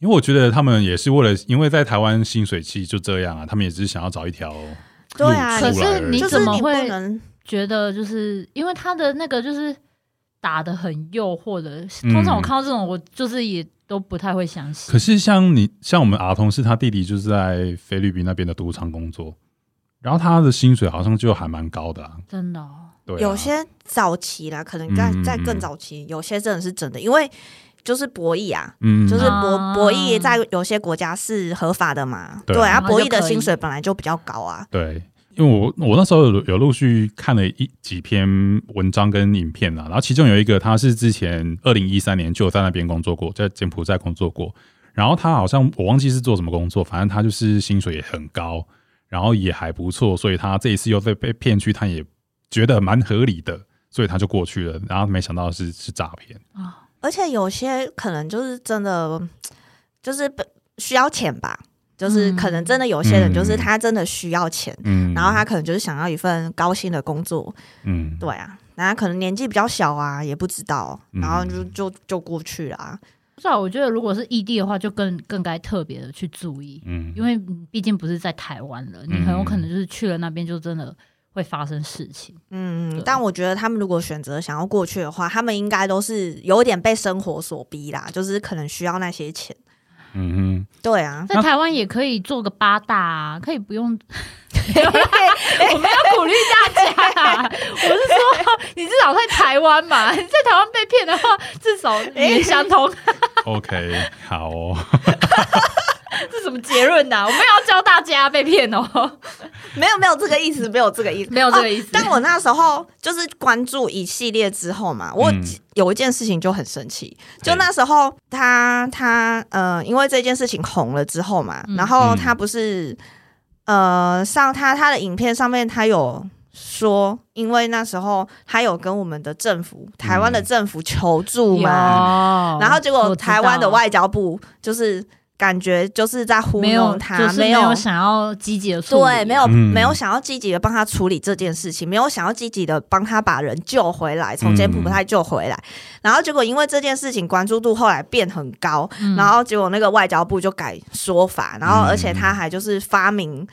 因为我觉得他们也是为了，因为在台湾薪水期就这样啊，他们也只是想要找一条对啊可是你怎么会能觉得就是因为他的那个就是打的很诱惑的，嗯。通常我看到这种，我就是也都不太会相信。可是像你像我们阿同事，他弟弟就是在菲律宾那边的赌场工作，然后他的薪水好像就还蛮高的、啊，真的、哦，对啊、有些早期啦，可能在在更嗯早期，有些真的是真的，因为就是博弈啊，嗯，就是博啊。博弈在有些国家是合法的嘛，对对啊，然后博弈的薪水本来就比较高啊，对，因为我我那时候有有陆续看了一几篇文章跟影片啦，然后其中有一个他是之前二零一三年就有在那边工作过，在柬埔寨工作过，然后他好像我忘记是做什么工作，反正他就是薪水也很高，然后也还不错，所以他这一次又被被骗去，他也觉得蛮合理的，所以他就过去了，然后没想到是是诈骗。啊，而且有些可能就是真的就是本需要钱吧，就是可能真的有些人就是他真的需要钱，嗯，然后他可能就是想要一份高薪的工作，嗯对啊，然后可能年纪比较小啊，也不知道，嗯然后就就就过去了啊。不知道，我觉得如果是异地的话，就更更该特别的去注意，嗯，因为毕竟不是在台湾了，你很有可能就是去了那边就真的会发生事情。嗯，但我觉得他们如果选择想要过去的话，他们应该都是有点被生活所逼啦，就是可能需要那些钱。嗯对啊，在台湾也可以做个八大啊，可以不用。我们要鼓励大家。啊，我是说，你至少在台湾嘛，你在台湾被骗的话，至少语言相通。哼，OK，好哦，这什么结论呐、我们要教大家被骗哦，没有没有这个意思，没有这个意思，没有这个意思。哦但我那时候就是关注一系列之后嘛，我嗯有一件事情就很生气，就那时候他他呃，因为这件事情红了之后嘛，嗯。然后他不是呃上他他的影片上面他有。说，因为那时候他有跟我们的政府、台湾的政府求助嘛，有。然后结果台湾的外交部就是感觉就是在糊没有弄他，就是没有想要积极的处理，对，没有、嗯。没有想要积极的帮他处理这件事情，没有想要积极的帮他把人救回来，从柬埔寨救回来。然后结果因为这件事情关注度后来变很高，嗯。然后结果那个外交部就改说法，然后嗯而且他还就是发明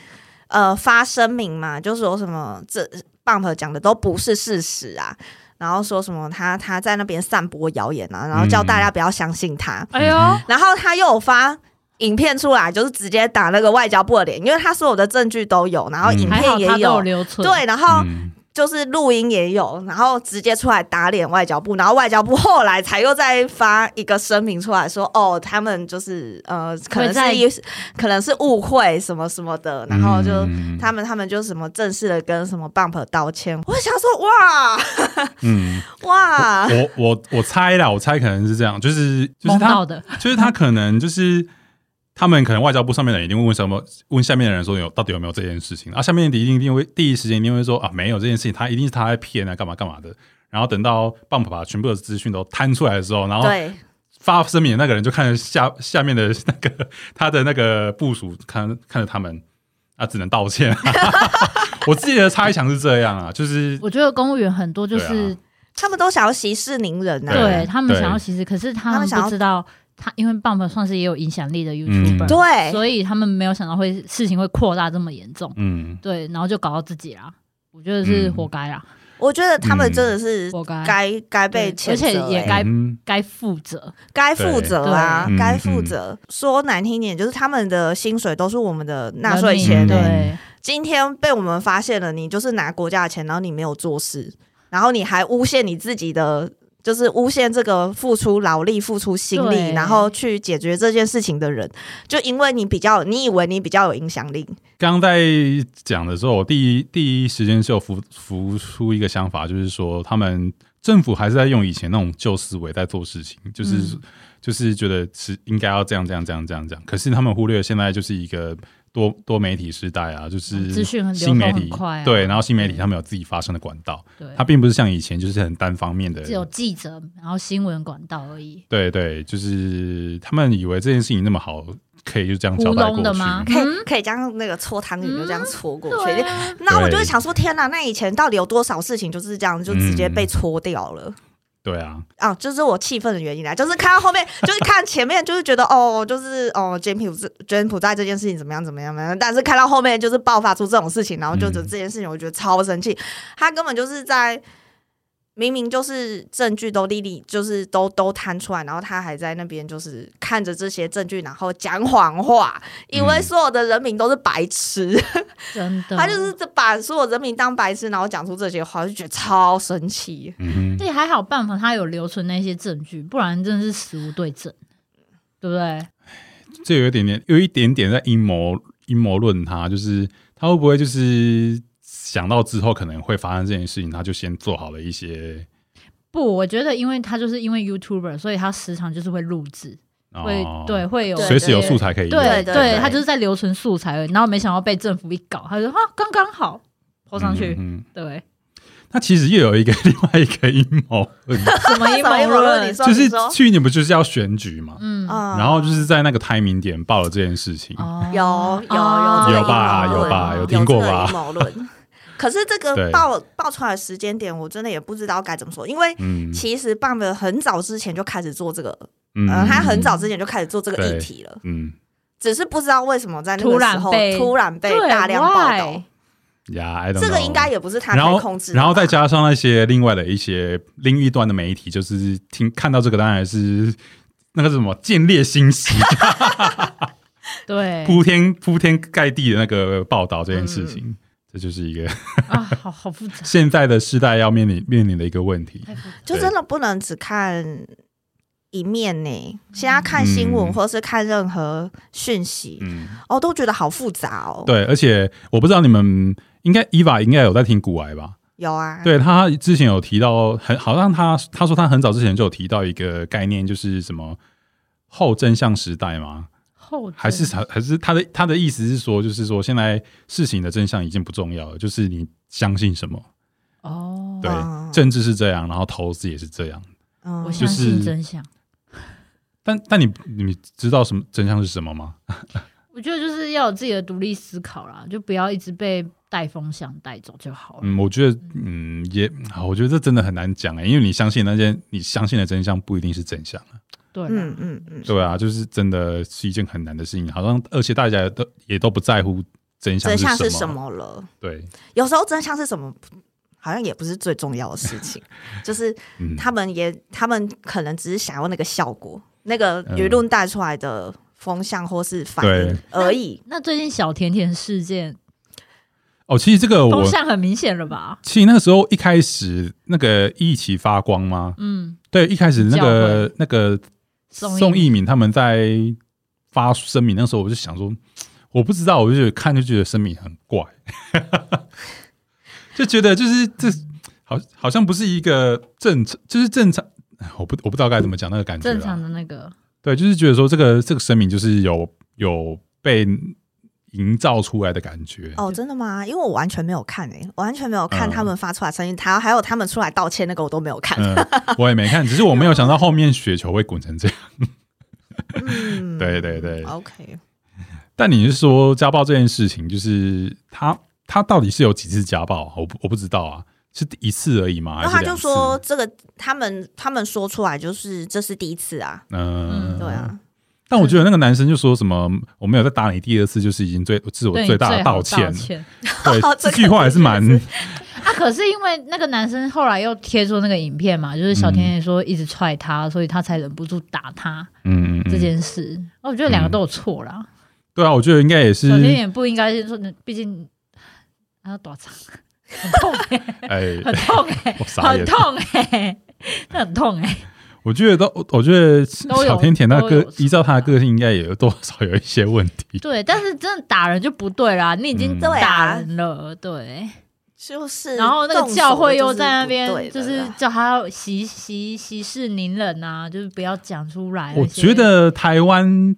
呃发声明嘛，就说什么这 Bump 讲的都不是事实啊。然后说什么他他在那边散播谣言啊，然后叫大家不要相信他。哎呦，然后他又有发影片出来，就是直接打那个外交部的脸，因为他所有的证据都有，然后影片也有，留存，对，然后嗯。就是录音也有，然后直接出来打脸外交部，然后外交部后来才又再发一个声明出来说，哦，他们就是呃，可能在是一可能是误会什么什么的，然后就。嗯。他们他们就什么正式的跟什么 Bump 道歉，我想说哇！嗯，哇，我我我猜啦，我猜可能是这样，就是就是他的，就是他可能就是他们可能外交部上面的人一定会问什么，问下面的人说有到底有没有这件事情，啊，下面的一定一定会第一时间一定会说啊没有这件事情，他一定是他在骗啊，干嘛干嘛的。然后等到 Bump 把全部的资讯都摊出来的时候，然后对，发声明的那个人就看着下下面的那个他的那个部署，看看着他们啊，只能道歉。我自己的猜想是这样啊，就是我觉得公务员很多就是啊他们都想要息事宁人呐、啊。对他们想要息事，可是他们不知道，他因为 Bump 算是也有影响力的 YouTuber，、对。所以他们没有想到会事情会扩大这么严重，嗯，对，然后就搞到自己啦。我觉得是嗯。活该啦，我觉得他们真的是活该，该该被谴责、而且也欸。该嗯。该负责。该负责啊，该嗯负责。说难听点，就是他们的薪水都是我们的纳税钱。对，今天被我们发现了，你就是拿国家的钱，然后你没有做事，然后你还诬陷你自己的。就是诬陷这个付出劳力、付出心力，然后去解决这件事情的人，就因为你比较，你以为你比较有影响力，刚刚在讲的时候，我第一第一时间是有浮浮出一个想法，就是说他们政府还是在用以前那种旧思维在做事情，就是、嗯。就是觉得是应该要这样这样这样这样这样，可是他们忽略现在就是一个多多媒体时代啊，就是资讯很新媒体通很快、啊，对，然后新媒体他们有自己发声的管道，对，它并不是像以前就是很单方面的只有记者，然后新闻管道而已。对对，就是他们以为这件事情那么好，可以就这样交糊代过去。弄的吗？可以、嗯可以将那个搓汤圆就这样搓过去。那我就会想说，天哪，那以前到底有多少事情就是这样就直接被搓掉了？对啊，啊，就是我气愤的原因啦，就是看到后面，就是看前面，就是觉得哦，就是哦，柬埔寨柬埔寨这件事情怎么样怎么样怎么样，但是看到后面就是爆发出这种事情，然后就觉得嗯这件事情，我觉得超生气，他根本就是在。明明就是证据都历历，就是都都摊出来，然后他还在那边就是看着这些证据，然后讲谎话，以为嗯所有的人民都是白痴，真的，他就是把所有人民当白痴，然后讲出这些话，就觉得超生气。嗯哼，对，还好办法，他有留存那些证据，不然真的是死无对证，对不对？这有一点点，有一点点在阴谋阴谋论他，就是他会不会就是想到之后可能会发生这件事情，他就先做好了一些，不，我觉得，因为他就是因为 YouTuber，所以他时常就是会录制，会、哦对会有随时有素材可以用。对对对他就是在留存素材而已，然后没想到被政府一搞，他就啊刚刚好抛上去，嗯嗯对，那其实又有一个另外一个阴谋 论，什么阴谋什么阴谋论？论你？说就是去年不就是要选举嘛，嗯，嗯然后就是在那个 timing 点报了这件事情。哦。有有哦有有吧有吧有有听过吧？阴谋论。可是这个爆爆出来的时间点，我真的也不知道该怎么说，因为嗯。其实棒的很早之前就开始做这个，嗯。呃，他很早之前就开始做这个对议题了，嗯。只是不知道为什么在那个突然时候突然被大量报道。呀这个应该也不是他然后可以控制的吧，然后再加上那些另外的一些另一端的媒体，就是听看到这个当然是那个什么见猎心喜，对。铺天铺天盖地的那个报道这件事情，这就是一个啊，好好复杂，现在的时代要面临面临的一个问题。就真的不能只看一面呢。现在看新闻嗯或是看任何讯息，嗯，哦，都觉得好复杂哦。，对，而且我不知道你们应该伊娃应该有在听古癌吧？有啊，对他之前有提到，很好像他他说他很早之前就有提到一个概念，就是什么后真相时代吗？后还是真还是他的他的意思是说，就是说现在事情的真相已经不重要了，就是你相信什么，哦，对，嗯政治是这样，然后投资也是这样。嗯我相信真相。但但你你知道什么真相是什么吗？我觉得就是要有自己的独立思考啦，就不要一直被带风向带走就好了。嗯，我觉得嗯也，好我觉得这真的很难讲哎、因为你相信那些你相信的真相不一定是真相啊。对，嗯嗯嗯，对啊，就是真的是一件很难的事情，好像而且大家都也都不在乎真相真相是什什？么了？对，有时候真相是什么，好像也不是最重要的事情，就是嗯，他们也他们可能只是想要那个效果，那个嗯舆论带出来的风向或是反对应而已。那最近小甜甜事件哦，其实这个我风向很明显了吧？其实那个时候一开始那个一起发光吗？嗯，对，一开始那教个那个宋一敏他们在发声明，那时候我就想说，我不知道，我就觉得看就觉得声明很怪，就觉得就是这好好像不是一个正常，就是正常，我不我不知道该怎么讲那个感觉。正常的那个，对，就是觉得说这个这个声明就是有有被营造出来的感觉。哦，真的吗？因为我完全没有看诶、我完全没有看嗯他们发出来的声音，还有还有他们出来道歉那个我都没有看。嗯，我也没看，只是我没有想到后面雪球会滚成这样。嗯，对对对，，OK，但你是说家暴这件事情，就是他他到底是有几次家暴啊？我不我不知道啊。是一次而已吗？然后他就说这个他们他们说出来就是这是第一次啊，嗯，嗯对啊，但我觉得那个男生就说什么我没有再打你第二次，就是已经最是我最大的好道道歉。歉对，这句话还是蛮 啊！可是因为那个男生后来又贴出那个影片嘛，就是小甜甜说一直踹他，所以他才忍不住打他嗯嗯嗯。这件事。哦我觉得两个都有错啦。对啊，我觉得应该也是。小甜甜不应该是说，毕竟还要多长，很痛欸。哎，很痛哎、很。痛哎、那很痛哎、我觉得都，我觉得小甜甜那个依照她的个性，应该也有多少有一些问题。对，但是真的打人就不对啦，你已经嗯打人了，对。就是，然后那个教会又在那边，就就是叫他息息息事宁人啊，就是不要讲出来。我觉得台湾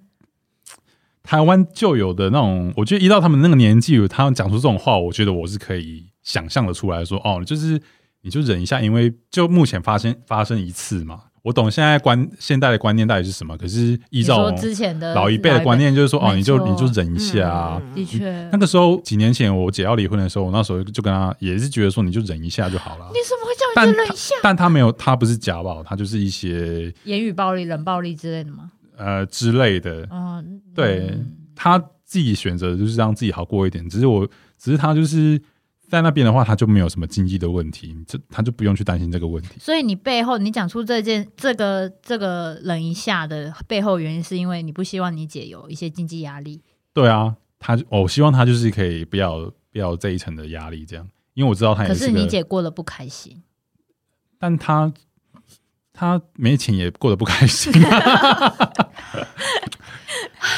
台湾就有的那种，我觉得一到他们那个年纪，他们讲出这种话，我觉得我是可以想象的出来说，哦，就是你就忍一下，因为就目前发生发生一次嘛。我懂现在观现代的观念到底是什么，可是依你照说之前的老一辈的观，念，就是说，哦，你就你就忍一下啊。嗯的确，那个时候几年前我姐要离婚的时候，我那时候就跟她也是觉得说，你就忍一下就好了你。怎么会叫但人忍一下？但她没有，她不是家暴，她就是一些言语暴力、冷暴力之类的吗？呃之类的。嗯，对嗯她自己选择就是让自己好过一点，只是我，只是她就是在那边的话，他就没有什么经济的问题，这他就不用去担心这个问题。所以你背后你讲出这件这个这个冷一下的背后原因，是因为你不希望你姐有一些经济压力。对啊，他我希望他就是可以不要不要这一层的压力，这样，因为我知道他也可是你姐过得不开心，但他他没钱也过得不开心。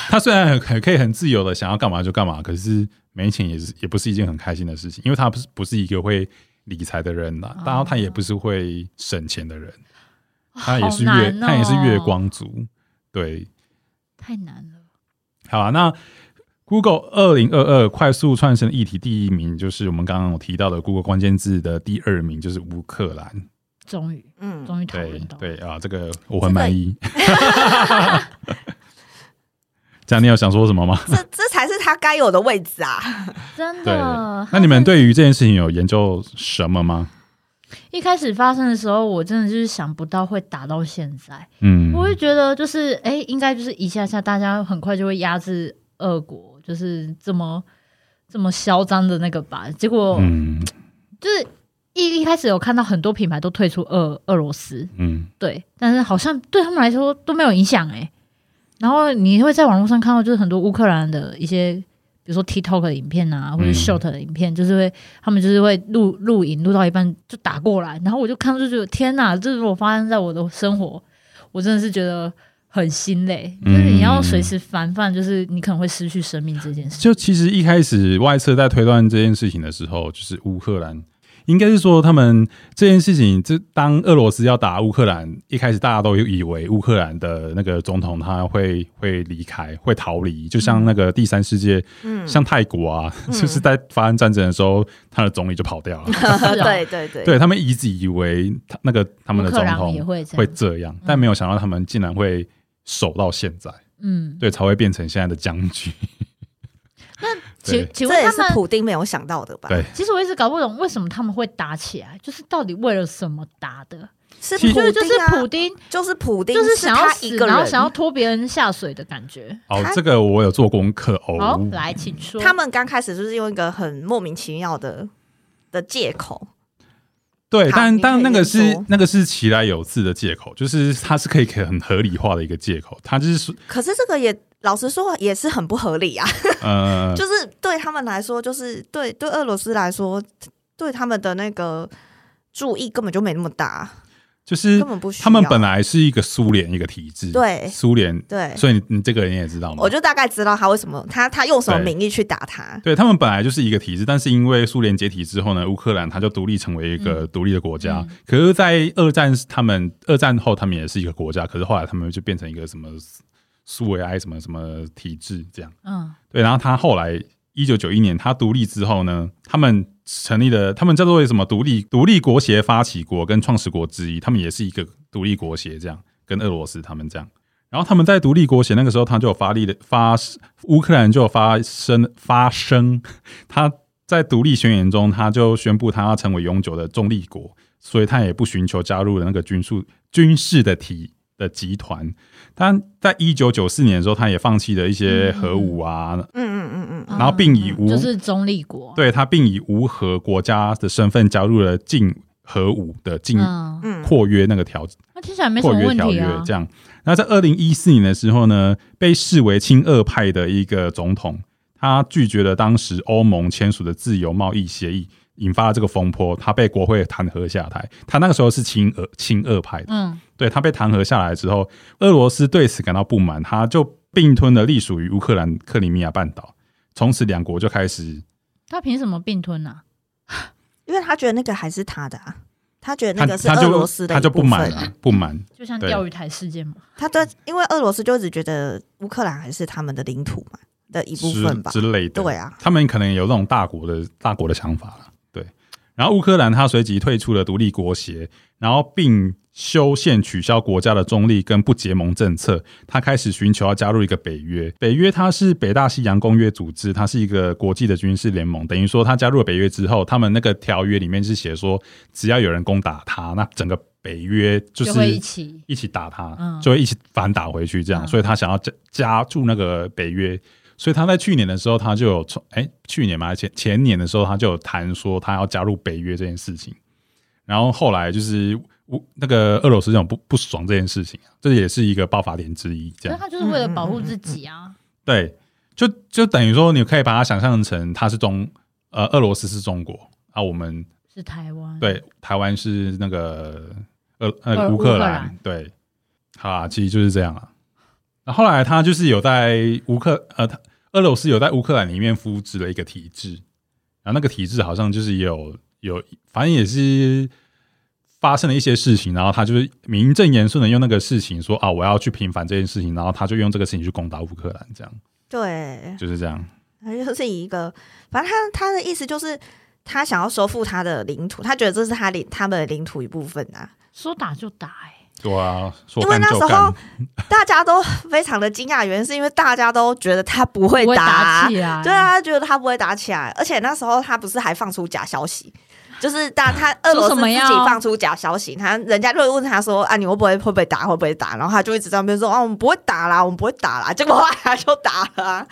他虽然很很可以很自由的想要干嘛就干嘛，可是没钱也是也不是一件很开心的事情，因为他不是不是一个会理财的人啦，哦当然他也不是会省钱的人，他也是月、哦他也是月光族，对，太难了。好啊，那 Google 二零二二快速串升议题第一名就是我们刚刚有提到的 Google 关键字的第二名就是乌克兰，终于，嗯，终于讨对论到，对啊，这个我很满意。这 样你有想说什么吗？这这才是他该有的位置啊！真的。，那你们对于这件事情有研究什么吗？一开始发生的时候，我真的就是想不到会打到现在。嗯，我会觉得就是，哎、应该就是一下下，大家很快就会压制俄国，就是这么这么嚣张的那个吧。结果嗯就是一一开始有看到很多品牌都退出俄俄罗斯，嗯，对，但是好像对他们来说都没有影响哎、然后你会在网络上看到，就是很多乌克兰的一些，比如说 TikTok 的影片啊，或者嗯。Short 的影片，就是会他们就是会录录影，录到一半就打过来，然后我就看到就觉得天哪，这如果发生在我的生活，我真的是觉得很心累，就是你要随时防范，就是你可能会失去生命这件事。就其实一开始外侧在推断这件事情的时候，就是乌克兰。应该是说，他们这件事情，这当俄罗斯要打乌克兰，一开始大家都以为乌克兰的那个总统他会会离开，会逃离，就像那个第三世界，嗯，像泰国啊，就是在发生战争的时候，他的总理就跑掉了。对 对对，对他们一直以为他那个他们的总统会这样会这样，但没有想到他们竟然会守到现在，嗯，对，才会变成现在的僵局。这是请问他们普丁没有想到的吧？对，其实我一直搞不懂为什么他们会打起来，就是到底为了什么打的？其实是普丁就是就是啊普丁，就是普丁，就是想要死一个人，然后想要拖别人下水的感觉。哦他，这个我有做功课好哦，。来，请说。他们刚开始就是用一个很莫名其妙的的借口，对，但但那个是那个是其来有自的借口，就是它是可以可以很合理化的一个借口，它就是说可是这个也老实说也是很不合理啊。呃，就是对他们来说，就是对对俄罗斯来说，对他们的那个注意根本就没那么大，就是根本不需要。他们本来是一个苏联一个体制，对苏联，对，所以你你这个人也知道吗？我就大概知道他为什么他他用什么名义去打他。对他们本来就是一个体制，但是因为苏联解体之后呢，乌克兰他就独立成为一嗯个独立的国家。可是，在二战他们二战后，他们也是一个国家，可是后来他们就变成一个什么苏维埃什么什么体制这样。嗯对，然后他后来一九九一年他独立之后呢，他们成立了，他们叫做什么独立独立国协发起国跟创始国之一，他们也是一个独立国协这样，跟俄罗斯他们这样。然后他们在独立国协那个时候，他就有发力的发乌克兰就有发生发声，他在独立宣言中，他就宣布他要成为永久的中立国，所以他也不寻求加入了那个军事军事的体的集团。他在一九九四年的时候，他也放弃了一些核武啊，嗯嗯嗯嗯，然后并以无就是中立国，对他并以无核国家的身份加入了禁核武的禁嗯，嗯扩约那个条那听起来没什么约条约问题啊。这样。那在二零一四年的时候呢，被视为亲俄派的一个总统，他拒绝了当时欧盟签署的自由贸易协议，引发了这个风波，他被国会弹劾下台。他那个时候是亲俄亲俄派的，嗯，对他被弹劾下来之后，俄罗斯对此感到不满，他就并吞了隶属于乌克兰克里米亚半岛，从此两国就开始他凭什么并吞啊？因为他觉得那个还是他的啊，他觉得那个是俄罗斯的他就一部分不满了，不满。就像对钓鱼台事件嘛。他的，因为俄罗斯就一直觉得乌克兰还是他们的领土嘛的一部分吧之。之类的。对啊，他们可能有那种大国的大国的想法了。对，然后乌克兰他随即退出了独立国协，然后并修宪取消国家的中立跟不结盟政策。他开始寻求要加入一个北约。北约它是北大西洋公约组织，它是一个国际的军事联盟。等于说，他加入了北约之后，他们那个条约里面是写说，只要有人攻打他，那整个北约就就是一起一起打他，嗯就会一起反打回去，这样，嗯所以他想要加加入那个北约，所以他在去年的时候，他就有从哎、去年嘛，前前年的时候，他就有谈说他要加入北约这件事情，然后后来就是乌那个俄罗斯这种不不爽这件事情，这也是一个爆发点之一，这样他就是为了保护自己啊。对，就就等于说，你可以把它想象成他是中呃俄罗斯是中国啊，我们是台湾，对，台湾是那个呃呃呃乌克兰对，好啊，其实就是这样啊。那后来他就是有在乌克呃，他俄罗斯有在乌克兰里面复制了一个体制，然后那个体制好像就是也有有，反正也是发生了一些事情，然后他就是名正言顺的用那个事情说啊，我要去平反这件事情，然后他就用这个事情去攻打乌克兰，这样对，就是这样。他就是以一个，反正他他的意思就是他想要收复他的领土，他觉得这是他领他们的领土一部分啊。说打就打、欸，对啊，说因为那时候，大家都非常的惊讶，原因是因为大家都觉得他不会不会打打起来。对，啊，觉得他不会打起来，而且那时候他不是还放出假消息，就是大他俄罗斯自己放出假消息，他人家就会问他说啊，你会不会会不会打，会不会打？然后他就一直在那边说啊，我们不会打啦，我们不会打啦，结果后来他就打了啊、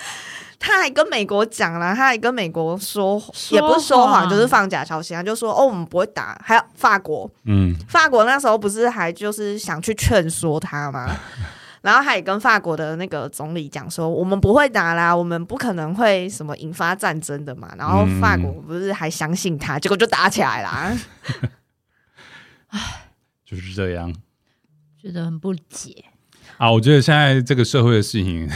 他还跟美国讲了，他还跟美国说，说也不是说谎，谎就是放假消息，他就说哦，我们不会打。还有法国，嗯，法国那时候不是还就是想去劝说他吗？然后他也跟法国的那个总理讲说，我们不会打啦，我们不可能会什么引发战争的嘛。然后法国不是还相信他，结果就打起来啦。就是这样。觉得很不解。啊，我觉得现在这个社会的事情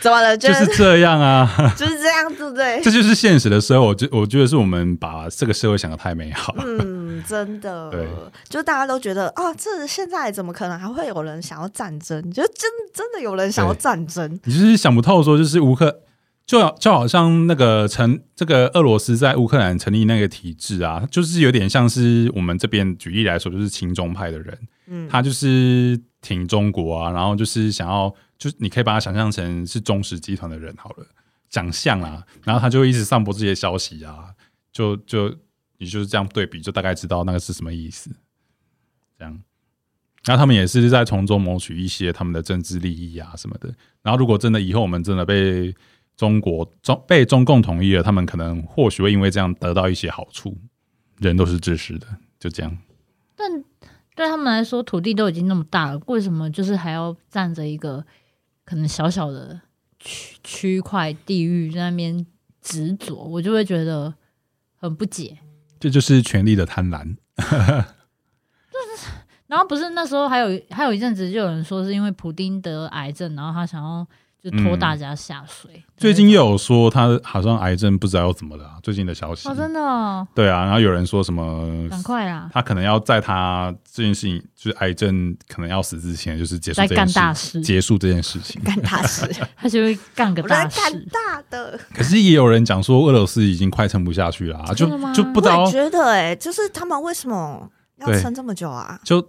怎么了？就就是是这样啊，就是这样，对不对？这就是现实的社会。我觉我觉得是我们把这个社会想的太美好了。嗯，真的对，就大家都觉得啊，这现在怎么可能还会有人想要战争？就真真的有人想要对战争？你就是想不透，说就是乌克就好就好像那个成这个俄罗斯在乌克兰成立那个体制啊，就是有点像是我们这边举例来说，就是亲中派的人，嗯，他就是挺中国啊，然后就是想要，就是你可以把他想象成是中石集团的人好了，长相啊，然后他就会一直散播这些消息啊，就就你就是这样对比，就大概知道那个是什么意思，这样。然后他们也是在从中谋取一些他们的政治利益啊什么的。然后如果真的以后我们真的被中国中被中共统一了，他们可能或许会因为这样得到一些好处。人都是自私的，就这样。但对他们来说，土地都已经那么大了，为什么就是还要占着一个可能小小的区区块地域在那边执着？我就会觉得很不解。这就是权力的贪婪。然后不是那时候还有还有一阵子就有人说是因为普丁得癌症，然后他想要就拖大家下水。最近又有说他好像癌症不知道又怎么了啊、最近的消息。哦，真的、哦，对啊，然后有人说什么，赶快啊！他可能要在他这件事情，就是癌症可能要死之前，就是结束在干这件大事，结束这件事情。干大事，他就会干个我在大干。大的。可是也有人讲说，俄罗斯已经快撑不下去了、啊，就就不知道我觉得、哎，就是他们为什么要撑这么久啊？就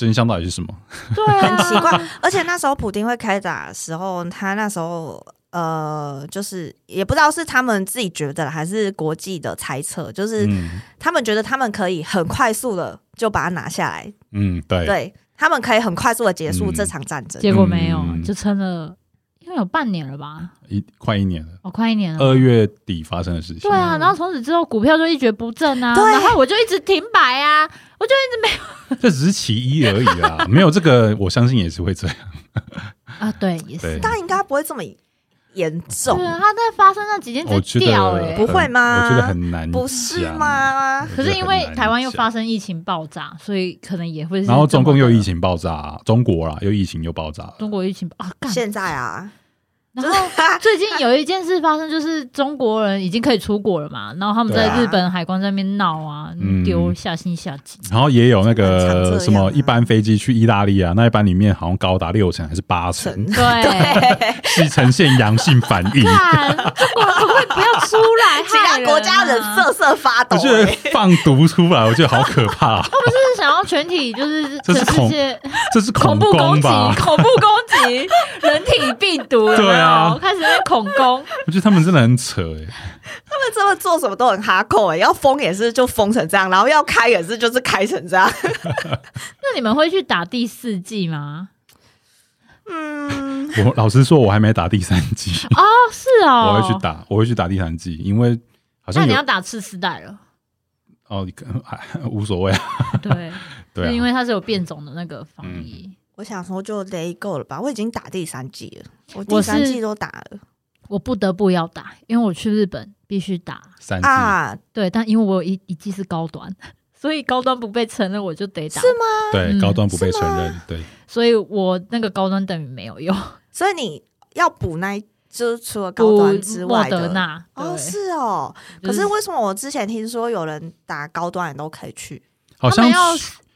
真相到底是什么。对啊，很奇怪。而且那时候普丁会开打的时候，他那时候呃，就是也不知道是他们自己觉得还是国际的猜测，就是嗯他们觉得他们可以很快速的就把它拿下来，嗯，对，对他们可以很快速的结束嗯这场战争。结果没有，嗯就撑了，应该有半年了吧，一快一年了，哦，快一年了。二月底发生的事情。对啊，然后从此之后股票就一蹶不振啊，对然后我就一直停摆啊，我就一直没有 这只是其一而已啦，没有这个，我相信也是会这样。啊，对，也是对，但应该不会这么严重对，啊，他在发生那几天在我觉得掉哎、不会吗我觉得很难，不是？吗？可是因为台湾又发生疫情爆炸，所以可能也会是。然后中共又疫，情爆炸，中国啦又疫情又爆炸，中国疫情啊，干。现在啊，然后最近有一件事发生，就是中国人已经可以出国了嘛，然后他们在日本海关在那边闹啊，嗯丢下心下井。然后也有那个什么一班飞机去意大利啊，那一班里面好像高达六成还是八成成对，是呈现阳性反应。看中国人可不可以不要出来？其他国家人啊瑟瑟发抖、我觉得欸。放毒出来，我觉得好可怕，就是想要全体就是全这是恐世界这是恐怖攻击，恐怖攻击，人体病毒，有有对啊开始在恐攻。我觉得他们真的很扯哎、他们真的做什么都很哈扣哎，要封也是就封成这样，然后要开也是就是开成这样。那你们会去打第四季吗？嗯，我老实说，我还没打第三季，哦，是哦，我会去。打，我会去打第三季，因为好像有你要打次世代了，哦，你可哎 无所谓啊，对，对啊，因为它是有变种的那个防疫。我想说就 it go 了吧，我已经打第三季了，我我第三季都打了我不得不要打，因为我去日本必须打。三季、啊，对，但因为我有一一季是高端，所以高端不被承认，我就得打。是吗？对、嗯高端不被承认吗，对，所以我那个高端等于没有用。所以你要补那一就是除了高端之外的。那，哦，是哦。可是为什么我之前听说有人打高端也都可以去？好像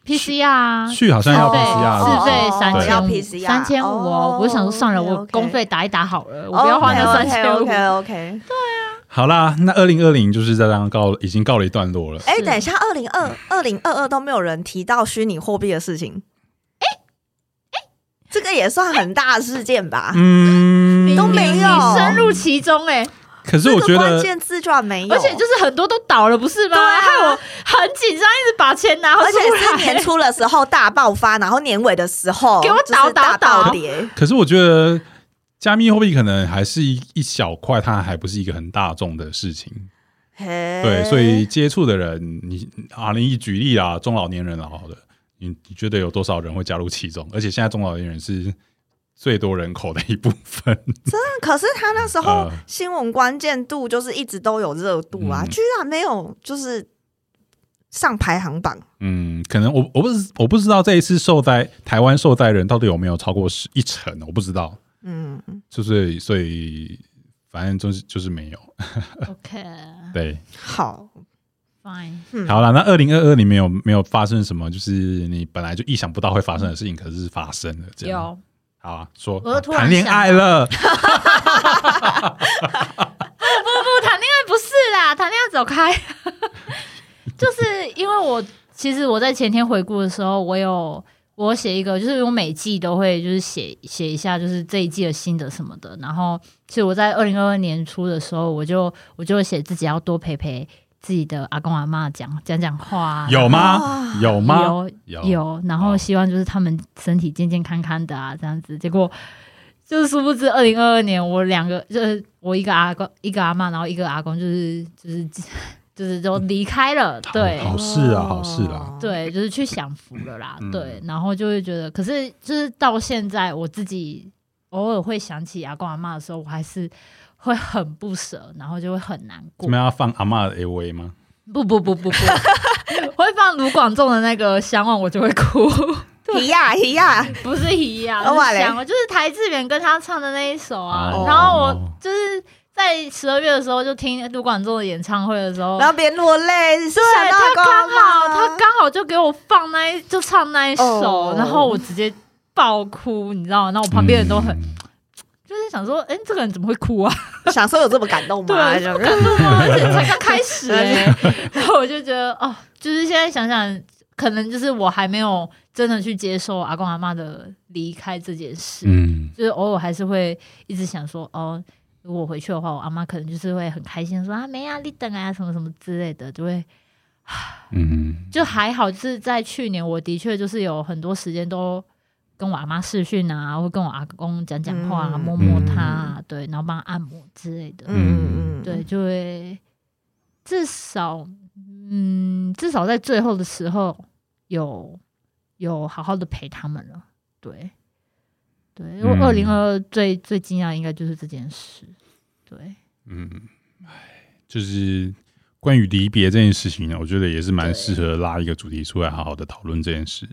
PCR 啊，去好像要 PCR，自费哦三要千三千五哦。我想说算了，我公费打一打好了，我不要花那三千五。OK OK 对啊。好啦，那二零二零就是这样告，已经告了一段落了。哎，等一下，二零二二零二二都没有人提到虚拟货币的事情。哎哎，这个也算很大的事件吧？嗯，都没有深入其中哎、可是我觉这个关得，键字居然没有，而且就是很多都倒了，不是吗？对啊害我很紧张，一直把钱拿出而且。年初的时候大爆发，然后年尾的时候给我倒倒倒跌。可是我觉得加密货币可能还是一一小块，它还不是一个很大众的事情。对对，所以接触的人，你啊，你以举例啊，中老年人啊，好的，你你觉得有多少人会加入其中？而且现在中老年人是最多人口的一部分。真的？可是他那时候呃。新闻关键度就是一直都有热度啊，嗯。居然没有就是上排行榜。嗯，可能我我不知我不知道这一次受灾台湾受灾人到底有没有超过十一成，我不知道，嗯，就是所以反正就是就是没有。OK 对，好，fine，嗯。好了，那二零二二里面有没有发生什么就是你本来就意想不到会发生的事情，可是发生了这样？啊，说我又突然谈恋爱了，不不不谈恋爱不是啦，谈恋爱走开。就是因为我其实我在前天回顾的时候，我有我写一个，就是我每季都会就是写写一下，就是这一季的心得什么的。然后其实我在二零二二年初的时候，我就我就写自己要多陪陪自己的阿公阿妈讲讲讲话啊、有吗？有吗？有有有，然后哦希望就是他们身体健健康康的啊，这样子。结果就是殊不知，二零二二年我两个就是我一个阿公，一个阿妈，然后一个阿公，就是就是就是都离开了，对。好事啊好事啦对，就是去享福了啦，嗯对，然后就会觉得，可是就是到现在，我自己偶尔会想起阿公阿妈的时候，我还是会很不舍，然后就会很难过这。边要放阿嬷的 A V 吗？不不不不不，会放卢广仲的那个《相望》，我就会哭。提呀提呀，不是一样，哦哇嘞是想就是台志远跟他唱的那一首啊。哦然后我就是在十二月的时候就听卢广仲的演唱会的时候，然后边落泪，对他刚好他刚好就给我放那一就唱那一首，哦然后我直接爆哭，你知道吗？然后我旁边人都很、嗯就是想说，哎、这个人怎么会哭啊？小时候有这么感动吗？对，感动吗？而且才刚开始哎、然后我就觉得哦，就是现在想想，可能就是我还没有真的去接受阿公阿妈的离开这件事，嗯，就是偶尔还是会一直想说，哦，如果我回去的话，我阿妈可能就是会很开心地说啊没啊，你等啊什么什么之类的，就会嗯，就还好，就是在去年，我的确就是有很多时间都跟我阿妈视讯啊，或跟我阿公讲讲话啊，嗯。摸摸他啊，对，然后帮他按摩之类的，嗯嗯嗯，对，就会至少，嗯，至少在最后的时候有有好好的陪他们了，对，对，因为嗯。二零二二最最惊讶应该就是这件事，对，嗯，哎，就是关于离别这件事情呢，我觉得也是蛮适合拉一个主题出来，好好的讨论这件事。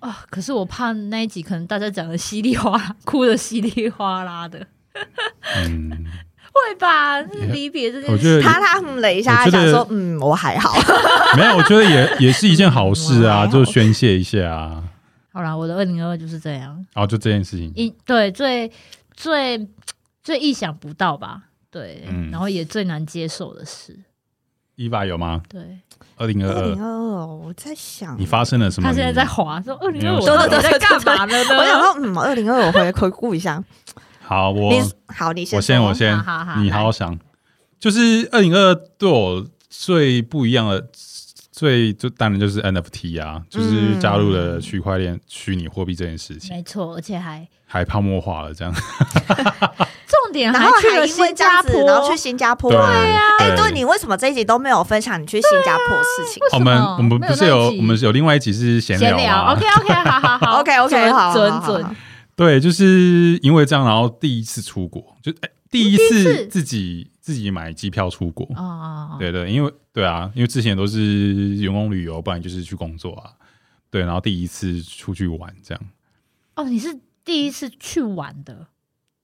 啊，可是我怕那一集可能大家讲的稀里哗啦，哭的稀里哗啦的，嗯，会吧？就是离别这件事，我觉得他他嗯了一下，觉得他想说，嗯，我还好。没有，我觉得也也是一件好事啊，嗯就宣泄一下啊。好啦，我的二零二二就是这样，然后就这件事情，一对最最最意想不到吧，对，嗯。然后也最难接受的事，伊娃有吗？对。二零二二二零二，二二，我在想，你发生了什么？他现在在滑，说二零二我没有到底在干嘛呢？我想说，嗯，二零二我回回顾一下。好，我好，你先我先我先好好好，你好好想。就是二零二二对我最不一样的，最就当然就是 NFT 啊，就是加入了区块链、虚拟货币这件事情，没错，而且还还泡沫化了这样。重点然后去了还因为新加这样子，坡，然后去新加坡。对呀哎，对对你为什么这一集都没有分享你去新加坡的事情？我们我们不是有我们有另外一集是闲闲聊啊 OK OK，好好好 OK，OK，准好好准好好准，对，就是因为这样，然后第一次出国，就哎、第一第一次次自己自己买机票出国。哦，对对，因为对啊，因为之前都是员工旅游，不然就是去工作啊。对，然后第一次出去玩这样。哦，你是第一次去玩的，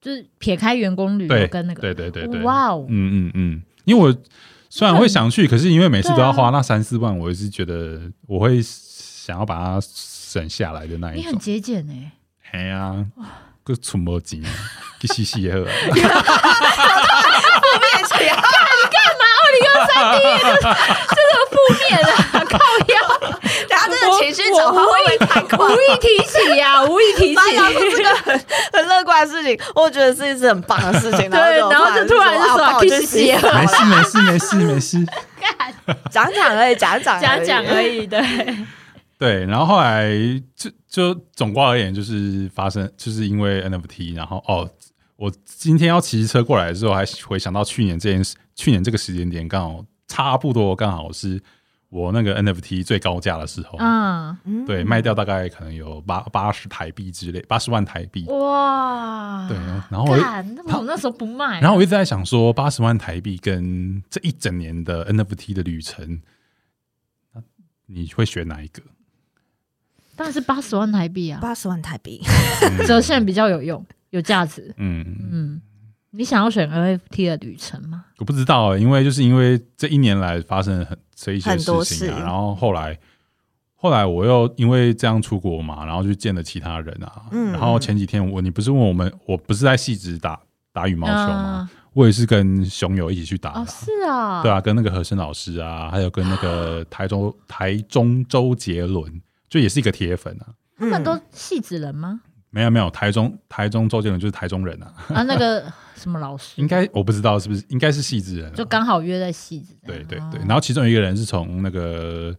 就是撇开员工旅对游跟那个，对对对对，哇哦，嗯嗯嗯，因为我虽然会想去，可是因为每次都要花那三四万，我也是觉得我会想要把它省下来的那一种你很种。节俭哎，哎呀，个存没钱，去洗洗 也好。面 前负面啊，靠腰，他这个情绪转换会不会太快？无意提起呀，无意提起。这个很很乐观的事情，我觉得是一件很棒的事情。对然后就突然就说啊，我去洗啊没事没事没事没事。讲讲而已，讲讲讲讲而已。已，对，对，然后后来就就总括而言，就是发生，就是因为 NFT，然后哦，我今天要骑车过来的时候，还回想到去年这件事，去年这个时间点刚好差不多，刚好是我那个 NFT 最高价的时候，嗯，嗯。对，卖掉大概可能有八八十台币之类，八十万台币。哇，对，然后那我那时候不卖啊，然后我一直在想说，八十万台币跟这一整年的 NFT 的旅程，你会选哪一个？当然是八十万台币啊，八十万台币，嗯。折现比较有用，有价值。嗯，嗯，你想要选 NFT 的旅程吗？我不知道、因为就是因为这一年来发生了很这一些事情啊，事然后后来后来我又因为这样出国嘛，然后去见了其他人啊，嗯然后前几天我你不是问我们，我不是在细致打打羽毛球吗？嗯我也是跟熊友一起去打的啊、哦，是啊，对啊，跟那个和声老师啊，还有跟那个台中台中周杰伦，就也是一个铁粉啊。嗯他们都戏子人吗？没有没有，台中台中周杰伦就是台中人啊，啊，那个什么老师，应该我不知道是不是，应该是戏子人、啊，就刚好约在戏子。对对对，哦然后其中一个人是从那个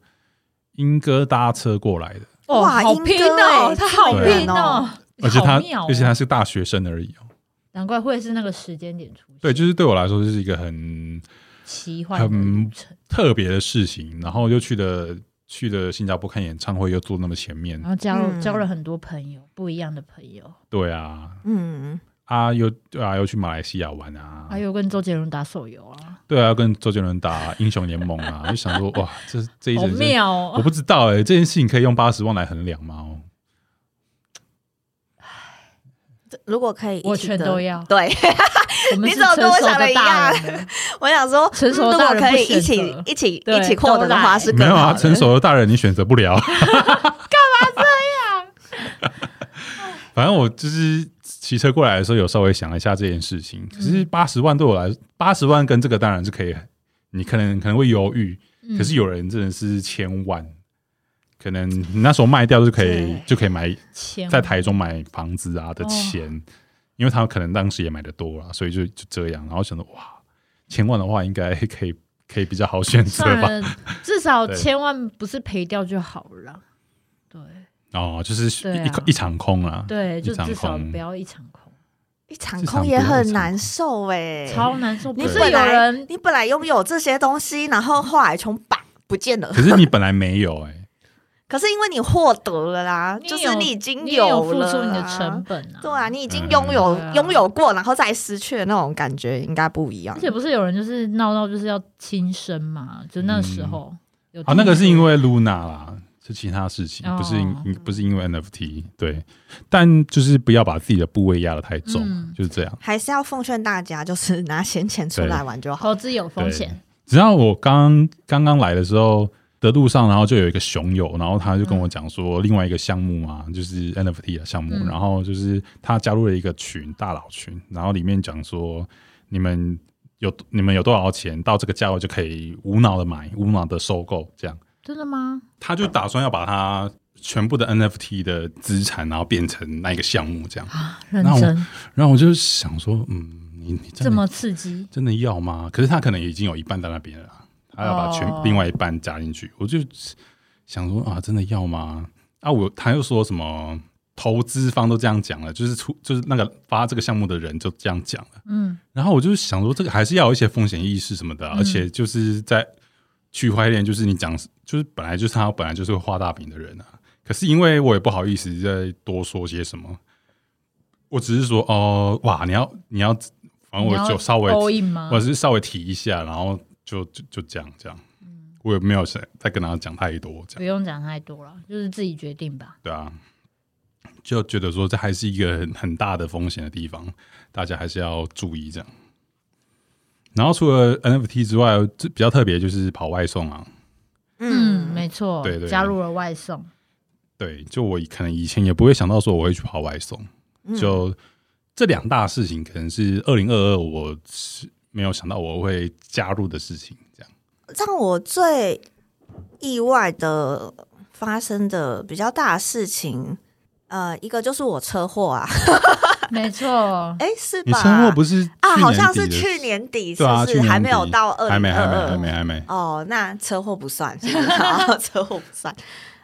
莺歌搭车过来的，哦，哇好拼英哥哦，欸他好拼哦，而且他而且他是大学生而已哦。难怪会是那个时间点出现，对，就是对我来说就是一个很奇幻很，特别的事情，然后又去了去了新加坡看演唱会，又坐那么前面。然，后交嗯。交了很多朋友，不一样的朋友，对啊，嗯，啊又对啊又去马来西亚玩啊，还有跟周杰伦打手游啊，对啊，跟周杰伦打英雄联盟啊，就想说哇，这这一好人生妙哦！我不知道哎、这件事情可以用八十万来衡量吗？哦，如果可以我全都要对，你怎么跟我想的一样，我想说，成熟的大人不可以一起一起一起获得的话，都来是没有啊。成熟的大人你选择不了。干嘛这样？反正我就是骑车过来的时候，有稍微想了一下这件事情。可嗯是八十万对我来，八十万跟这个当然是可以，你可能可能会犹豫。嗯可是有人真的是千万，可能你那时候卖掉就可以就可以买在台中买房子啊的哦钱，因为他可能当时也买的多了，所以就就这样。然后想着哇，千万的话应该可以可以比较好选择吧？至少千万不是赔掉就好了。对哦，就是一、一场空啊。对，就至少不要一场空，一场空也很难受哎、超难受。不你是有本来人你本来拥有这些东西，然后后来从把不见了。可是你本来没有哎、可是因为你获得了啦，就是你已经有付出你的啊成本啊，对啊，你已经嗯拥有拥、有过，然后再失去的那种感觉，应该不一样而。且不是有人就是闹到就是要轻生嘛？就那时候有啊，那个是因为 Luna 啦，是其他事情，哦不是因不是因为 NFT。对，但就是不要把自己的部位压得太重，嗯就是这样。还是要奉劝大家，就是拿闲钱出来玩就好。投资有风险，只要我刚刚刚来的时候的路上，然后就有一个熊友，然后他就跟我讲说，另外一个项目啊，就是 NFT 的项目，嗯然后就是他加入了一个群，大佬群，然后里面讲说，你们有你们有多少钱，到这个价位就可以无脑的买，无脑的收购，这样。真的吗？他就打算要把他全部的 NFT 的资产，然后变成那一个项目这样。那我认真然后我就想说，嗯，你你真的这么刺激，真的要吗？可是他可能已经有一半在那边了啦，他要把全、哦另外一半加进去。我就想说啊，真的要吗？啊，我他又说什么投资方都这样讲了，就是出就是那个发这个项目的人就这样讲了。嗯，然后我就想说，这个还是要有一些风险意识什么的啊、嗯而且就是在区块链，就是你讲，就是本来就是他本来就是会画大饼的人啊。可是因为我也不好意思再多说些什么，我只是说哦，哇，你要你要，反正我就稍微我？是稍微提一下，然后就就就这样这样，我也没有再再跟他讲太多，这样不用讲太多了，就是自己决定吧。对啊，就觉得说这还是一个很很大的风险的地方，大家还是要注意这样。然后除了 NFT 之外，这比较特别就是跑外送啊，嗯，没错，对对加入了外送，对，就我可能以前也不会想到说我会去跑外送，嗯就这两大事情可能是二零二二我是没有想到我会加入的事情，这样。让我最意外的发生的比较大的事情，呃，一个就是我车祸啊，没错，哎，是你吧？车祸不是啊，好像是去年底，是对啊，不是？去年还没有到二零还没还没二二？还没还没，哦，那车祸不算，是不是？车祸不算。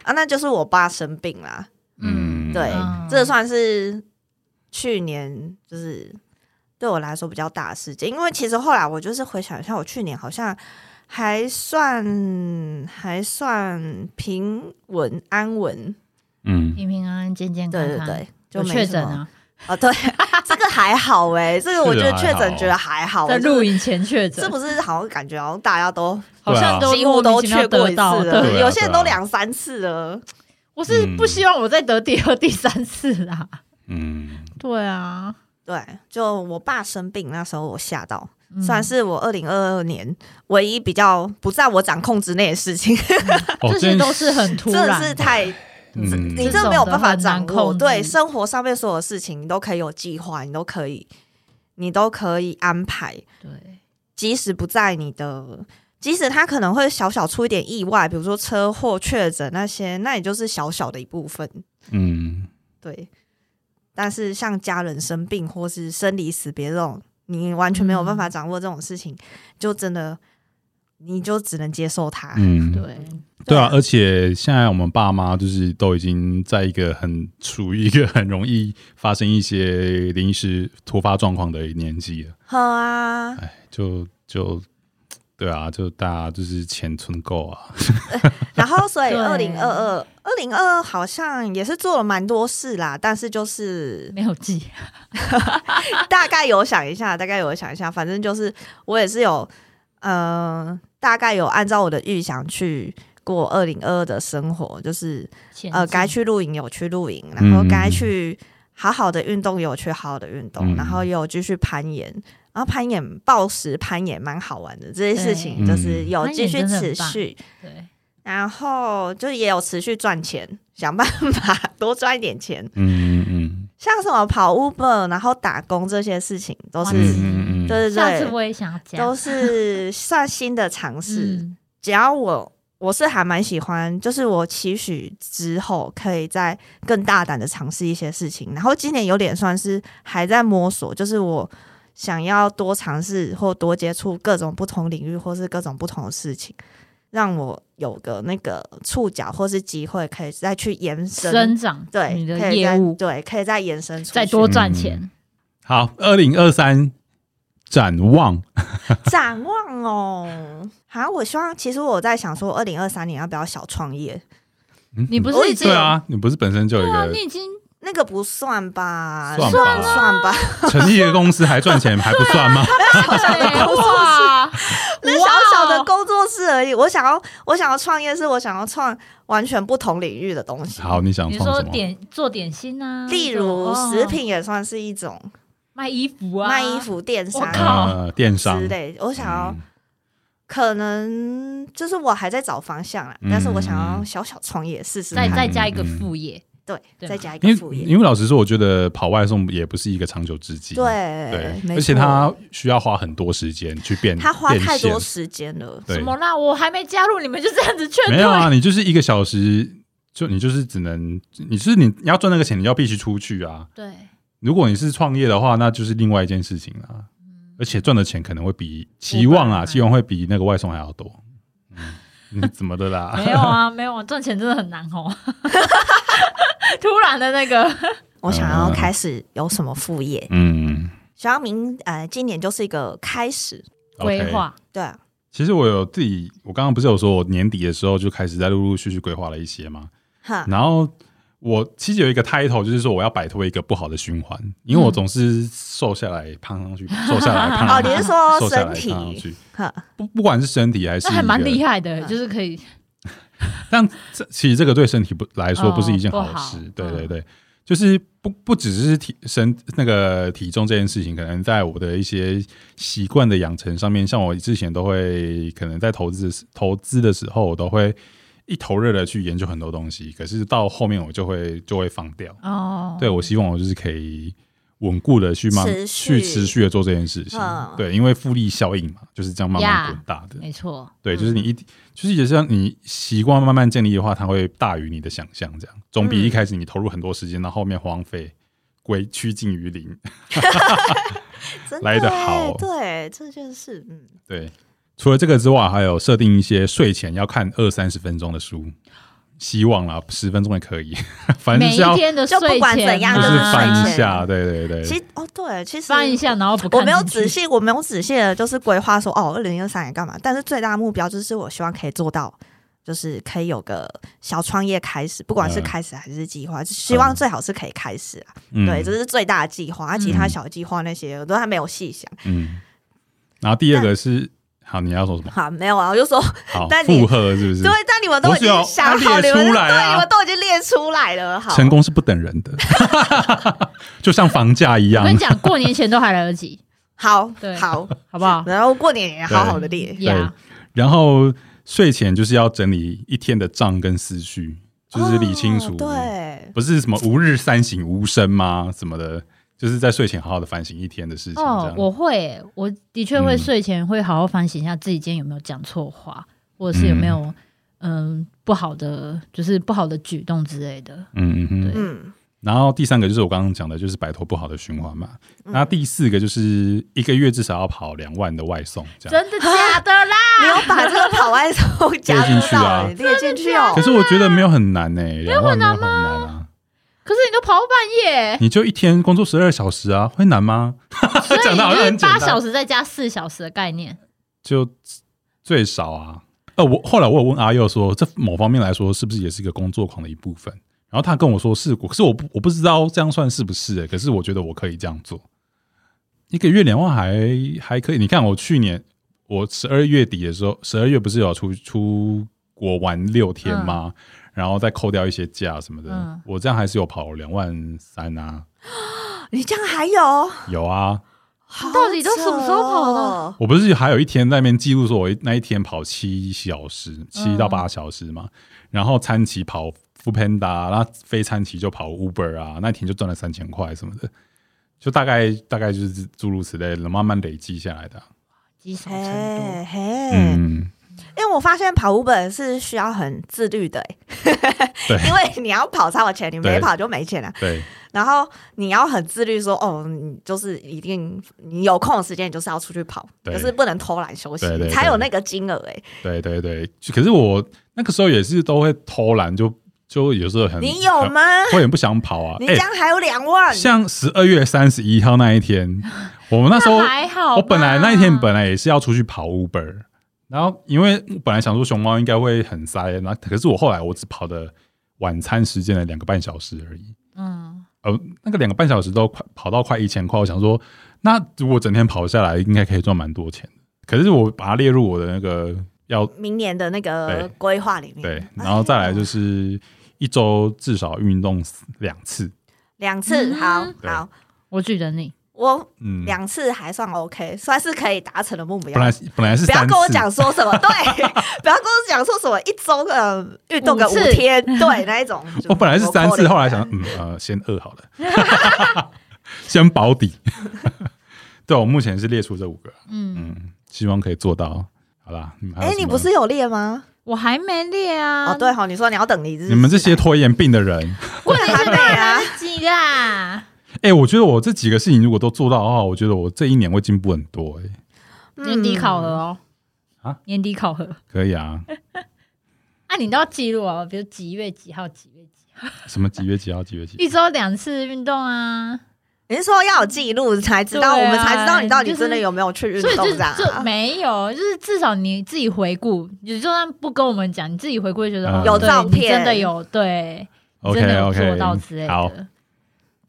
啊，那就是我爸生病啦。嗯，对，嗯。这算是去年就是对我来说比较大的事件，因为其实后来我就是回想一下，我去年好像还算还算平稳安稳，嗯，平平安安、健健康康，对对对，就确诊啊，哦，对，这个还好哎、这个我觉得确诊觉得还好，在就是录影前确诊，是不是好像感觉好像大家都 好像都几乎都确过一次了，啊有些人都两三次了。我是不希望我再得第二、第三次啦。嗯，对啊，对，就我爸生病那时候，我吓到，嗯。算是我二零二二年唯一比较不在我掌控之内的事情，哦，这些都是很突真的然是太嗯，你真的没有办法掌控制。对生活上面所有事情，你都可以有计划，你都可以，你都可以安排，对，即使不在你的。即使他可能会小小出一点意外，比如说车祸、确诊那些，那也就是小小的一部分。嗯，对，但是像家人生病或是生离死别这种，你完全没有办法掌握这种事情，就真的你就只能接受它。嗯，对，对啊，而且现在我们爸妈就是都已经在一个很处于一个很容易发生一些临时突发状况的年纪了，好啊，哎，就就对啊，就大家就是钱存够啊，然后所以对。二零二二，二零二二好像也是做了蛮多事啦，但是就是没有记，大概有想一下，大概有想一下，反正就是我也是有，呃，大概有按照我的预想去过二零二二的生活，就是呃，该去露营有去露营，然后嗯该去好好的运动有去好好的运动，嗯。然后也有继续攀岩，然后攀岩暴食攀岩蛮好玩的，这些事情就是有继续持续，对，然后就也有持续赚钱，想办法 多赚一点钱，嗯嗯像什么跑 Uber，然后打工这些事情都是，嗯嗯嗯，对对对，下次我也想讲，都是算新的尝 试。嗯只要我我是还蛮喜欢，就是我期许之后可以再更大胆的尝试一些事情。然后今年有点算是还在摸索，就是我想要多尝试或多接触各种不同领域或是各种不同的事情，让我有个那个触角或是机会可以再去延伸。生长对，你的可以再业务，对，可以再延伸出去再多赚钱。好，二零二三展望，展望哦。好，我希望其实我在想说，二零二三年要不要小创业？嗯你不是已经对啊，你不是本身就一个你已经那个不算吧？算算吧？成立一个公司还赚钱还不算吗？小小的工作室，哇，那小小的工作室而已。我想要，我想要创业，是我想要创完全不同领域的东西。好，你想比如说创什么？点做点心啊，例如哦食品也算是一种卖衣服啊，卖衣服、电商电商之类。我想要嗯，可能就是我还在找方向啦，嗯但是我想要小小创业试试再。再加一个副业，对，再加一因为个副业。因为老实说，我觉得跑外送也不是一个长久之计。对对，而且他需要花很多时间去变，他花太多时间了。对什，么啦？我还没加入，你们就这样子劝退？没有啊，你就是一个小时，就你就是只能，你是你你要赚那个钱，你要必须出去啊。对，如果你是创业的话，那就是另外一件事情啦。而且赚的钱可能会比期望啊，期望会比那个外送还要多。嗯，怎么的啦？没有啊，没有啊，赚钱真的很难哦。突然的那个，我想要开始有什么副业，嗯希望明呃今年就是一个开始。规。划，对啊，其实我有自己，我刚刚不是有说我年底的时候就开始在陆陆续续规划了一些嘛。哈，然后我其实有一个 title，就是说我要摆脱一个不好的循环，因为我总是瘦下来胖上去，瘦下来胖上哦，你是说瘦下来身胖上去体？，哈，不不管是身体还是那还蛮厉。害的，就是可以 但这其实这个对身体不来说哦不是一件不好好事，对嗯对对，就是不不只是体身那个体重这件事情，可能在我的一些习惯的养成上面，像我之前都会可能在投资投资的时候，我都会一头热的去研究很多东西，可是到后面我就会就会放掉。哦。对我希望我就是可以稳固的去慢去持续的做这件事情，嗯。对，因为复利效应嘛，就是这样慢慢呀滚大的。没错，对，就是你一，就是也是让你习惯慢慢建立的话，它会大于你的想象，这样。总比一开始你投入很多时间，到后面荒废归趋近于零。真来得好。对，这就是嗯，对，除了这个之外，还有设定一些睡前要看二三十分钟的书，希望啦，十分钟也可以，反正一天的就不管怎样就是翻一下，对对对，其实哦，对，其实翻一下，然后不我没有仔细，我没有仔细的，就是规划说哦，二零二三年干嘛？但是最大的目标就是我希望可以做到，就是可以有个小创业开始，不管是嗯开始还是计划，希望最好是可以开始啊。嗯对，这是最大的计划，啊其他嗯小计划那些我都还没有细想。嗯。然后第二个是，好，你要说什么？好，没有啊，我就说好，但你附和是不是？对，但你们都已经想好，要列你们出来啊对，你们都已经列出来了。好，成功是不等人的，就像房价一样我跟。你讲，过年前都还来得及，好对，好，好不好？然后过年也好好的列。呀，然后睡前就是要整理一天的账跟思绪，就是理清楚，哦对，不是什么吾日三省吾身吗？什么的，就是在睡前好好的反省一天的事情。哦我会，我的确会嗯睡前会好好反省一下自己今天有没有讲错话，或者是有没有嗯不好的，就是不好的举动之类的。嗯嗯对嗯。嗯，然后第三个就是我刚刚讲的，就是摆脱不好的循环嘛。嗯那第四个就是一个月至少要跑两万的外送，这样。真的假的啦？你有把这个跑外送 加进去啊欸列进去哦可。是我觉得没有很难呢、两万没有很难啊。可是你都跑到半夜，你就一天工作十二小时啊，会难吗？讲的好像八小时再加四小时的概念。就最少啊。呃，我后来我有问阿佑说，这某方面来说是不是也是一个工作狂的一部分？然后他跟我说是，可是我不我不知道这样算是不是、欸，可是我觉得我可以这样做，一个月两万还还可以。你看我去年我十二月底的时候，十二月不是有出出国玩六天吗？然后再扣掉一些价什么的，嗯。我这样还是有跑两万三啊，你这样还有？有啊。好到底都什么时候跑的？扯哦？我不是还有一天在那边记录说，我那一天跑七小时，七到八小时嘛，然后餐期跑 f o o Panda，然后非餐期就跑 Uber 啊，那一天就赚了三千块什么的，就大概大概就是诸如此类的，慢慢累积下来的啊、积少成多。嘿嘿，嗯，因为我发现跑 Uber 是需要很自律的、因为你要跑才有钱，你没跑就没钱了。对。然后你要很自律说，哦，你就是一定你有空的时间，你就是要出去跑，对。就是不能偷懒休息，对对对才有那个金额哎、对。对对，可是我那个时候也是都会偷懒，就就有时候很你有吗？很会很不想跑啊。你哎这样还有两万，像十二月三十一号那一天，我们那时候还好，我本来那一天本来也是要出去跑 Uber，然后因为本来想说熊猫应该会很塞，然后可是我后来我只跑的晚餐时间的两个半小时而已，嗯，呃，那个两个半小时都快跑到快一千块，我想说，那如果整天跑下来，应该可以赚蛮多钱的。可是我把它列入我的那个要明年的那个规划里面，对，然后再来就是一周至少运动两次，两次，好对。好，我举着你，我嗯，两次还算 OK，算是可以达成的目标。本来本来是不要，跟我讲说什么，对，不要跟我讲说什么一周呃运动个五天，对那一种。我本来是三次，后来想，嗯呃，先二好了，先保底。对，我目前是列出这五个，嗯，嗯，希望可以做到。好啦，哎，你不是有列吗？我还没列啊。哦，对哈，你说你要等离职，你们这些拖延病的人，问题是还没啊哎、我觉得我这几个事情如果都做到的话，我觉得我这一年会进步很多、哎，年底考核哦，啊，年底考核，可以啊，啊，你都要记录啊，比如几月几号，几月几号，什么几月几号，几月几号？一周两次运动啊，你是说要有记录才知道，啊我们才知道你到底真的有没有去运所以就动这样就啊？没有，就是至少你自己回顾，你就算不跟我们讲，你自己回顾就觉得、有照片真的有对，你 OK 真的有 OK，做到之类好，的。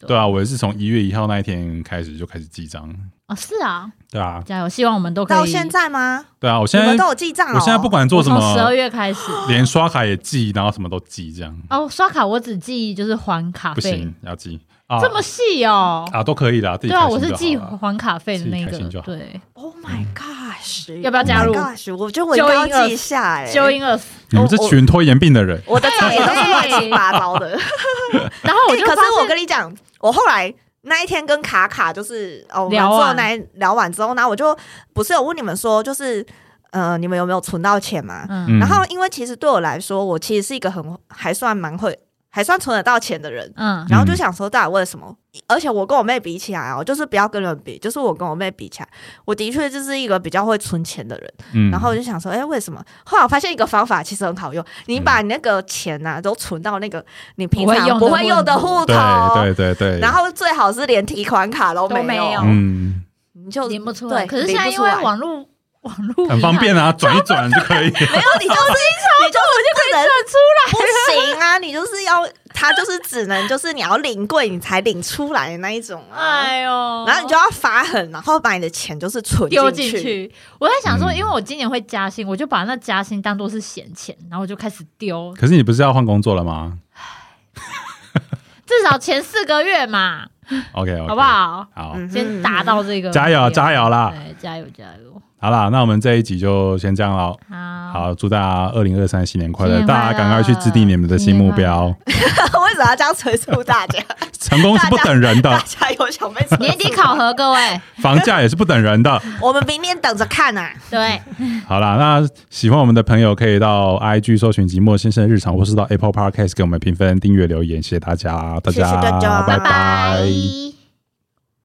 对。啊，我也是从一月一号那一天开始就开始记账，哦，是啊，对啊，加油！希望我们都可以到现在吗？对啊，我现在们都有记账哦？我现在不管做什从十二，月开始。连刷卡也记，然后什么都记，这样。哦，刷卡我只记就是还卡费。不行，，要记啊，这么细哦。啊都可以啦，自己对啊，开心我是记好了还卡费的那自己开心就好个，对，，Oh my gosh！要不要加入 Oh my gosh，我觉得我应该要记下哎。你们这群拖延病的人，我的账也都是乱七八糟的。然后我就欸可是我跟你讲，我后来那一天跟卡卡就是哦，我们聊完之后那一聊完之后呢，我就不是有问你们说，就是呃，你们有没有存到钱嘛？然后因为其实对我来说，我其实是一个很还算蛮会。还算存得到钱的人，嗯。然后就想说，到底为什么？而且我跟我妹比起来哦，就是不要跟人比，就是我跟我妹比起来，我的确就是一个比较会存钱的人。嗯。然后我就想说，哎、为什么？后来我发现一个方法其实很好用，你把你那个钱呐、都存到那个你平常不会用的不会用的户头，对对对对，然后最好是连提款卡都没有。嗯，你就连不出来。对可是现在因为网络网络很方便啊，转一转就可以。没有，你就是你就是不能出来，不行啊，你就是要他就是只能就是你要领柜你才领出来的那一种啊。哎呦，然后你就要发狠，然后把你的钱就是存丢进进。去。我在想说，嗯因为我今年会加薪，我就把那加薪当做是闲钱，然后我就开始丢，可是你不是要换工作了吗 至少前四个月嘛？OK，好不？好？好，嗯先达到这个加油加油啦！对，加油加油！好啦，那我们这一集就先这样喽。好，好，祝大家二零二三新年快乐！大家赶快去制定你们的新目标，为什么要这样催促大家？成功是不等人大的，家有想被催促年底考核，各位，房价也是不等人的。我们明年等着看啊！对，好啦，那喜欢我们的朋友可以到 IG 搜寻“寂寞先生日常”，或是到 Apple Podcast 给我们评分、订阅、留言，谢谢大家，大谢谢大家拜拜拜。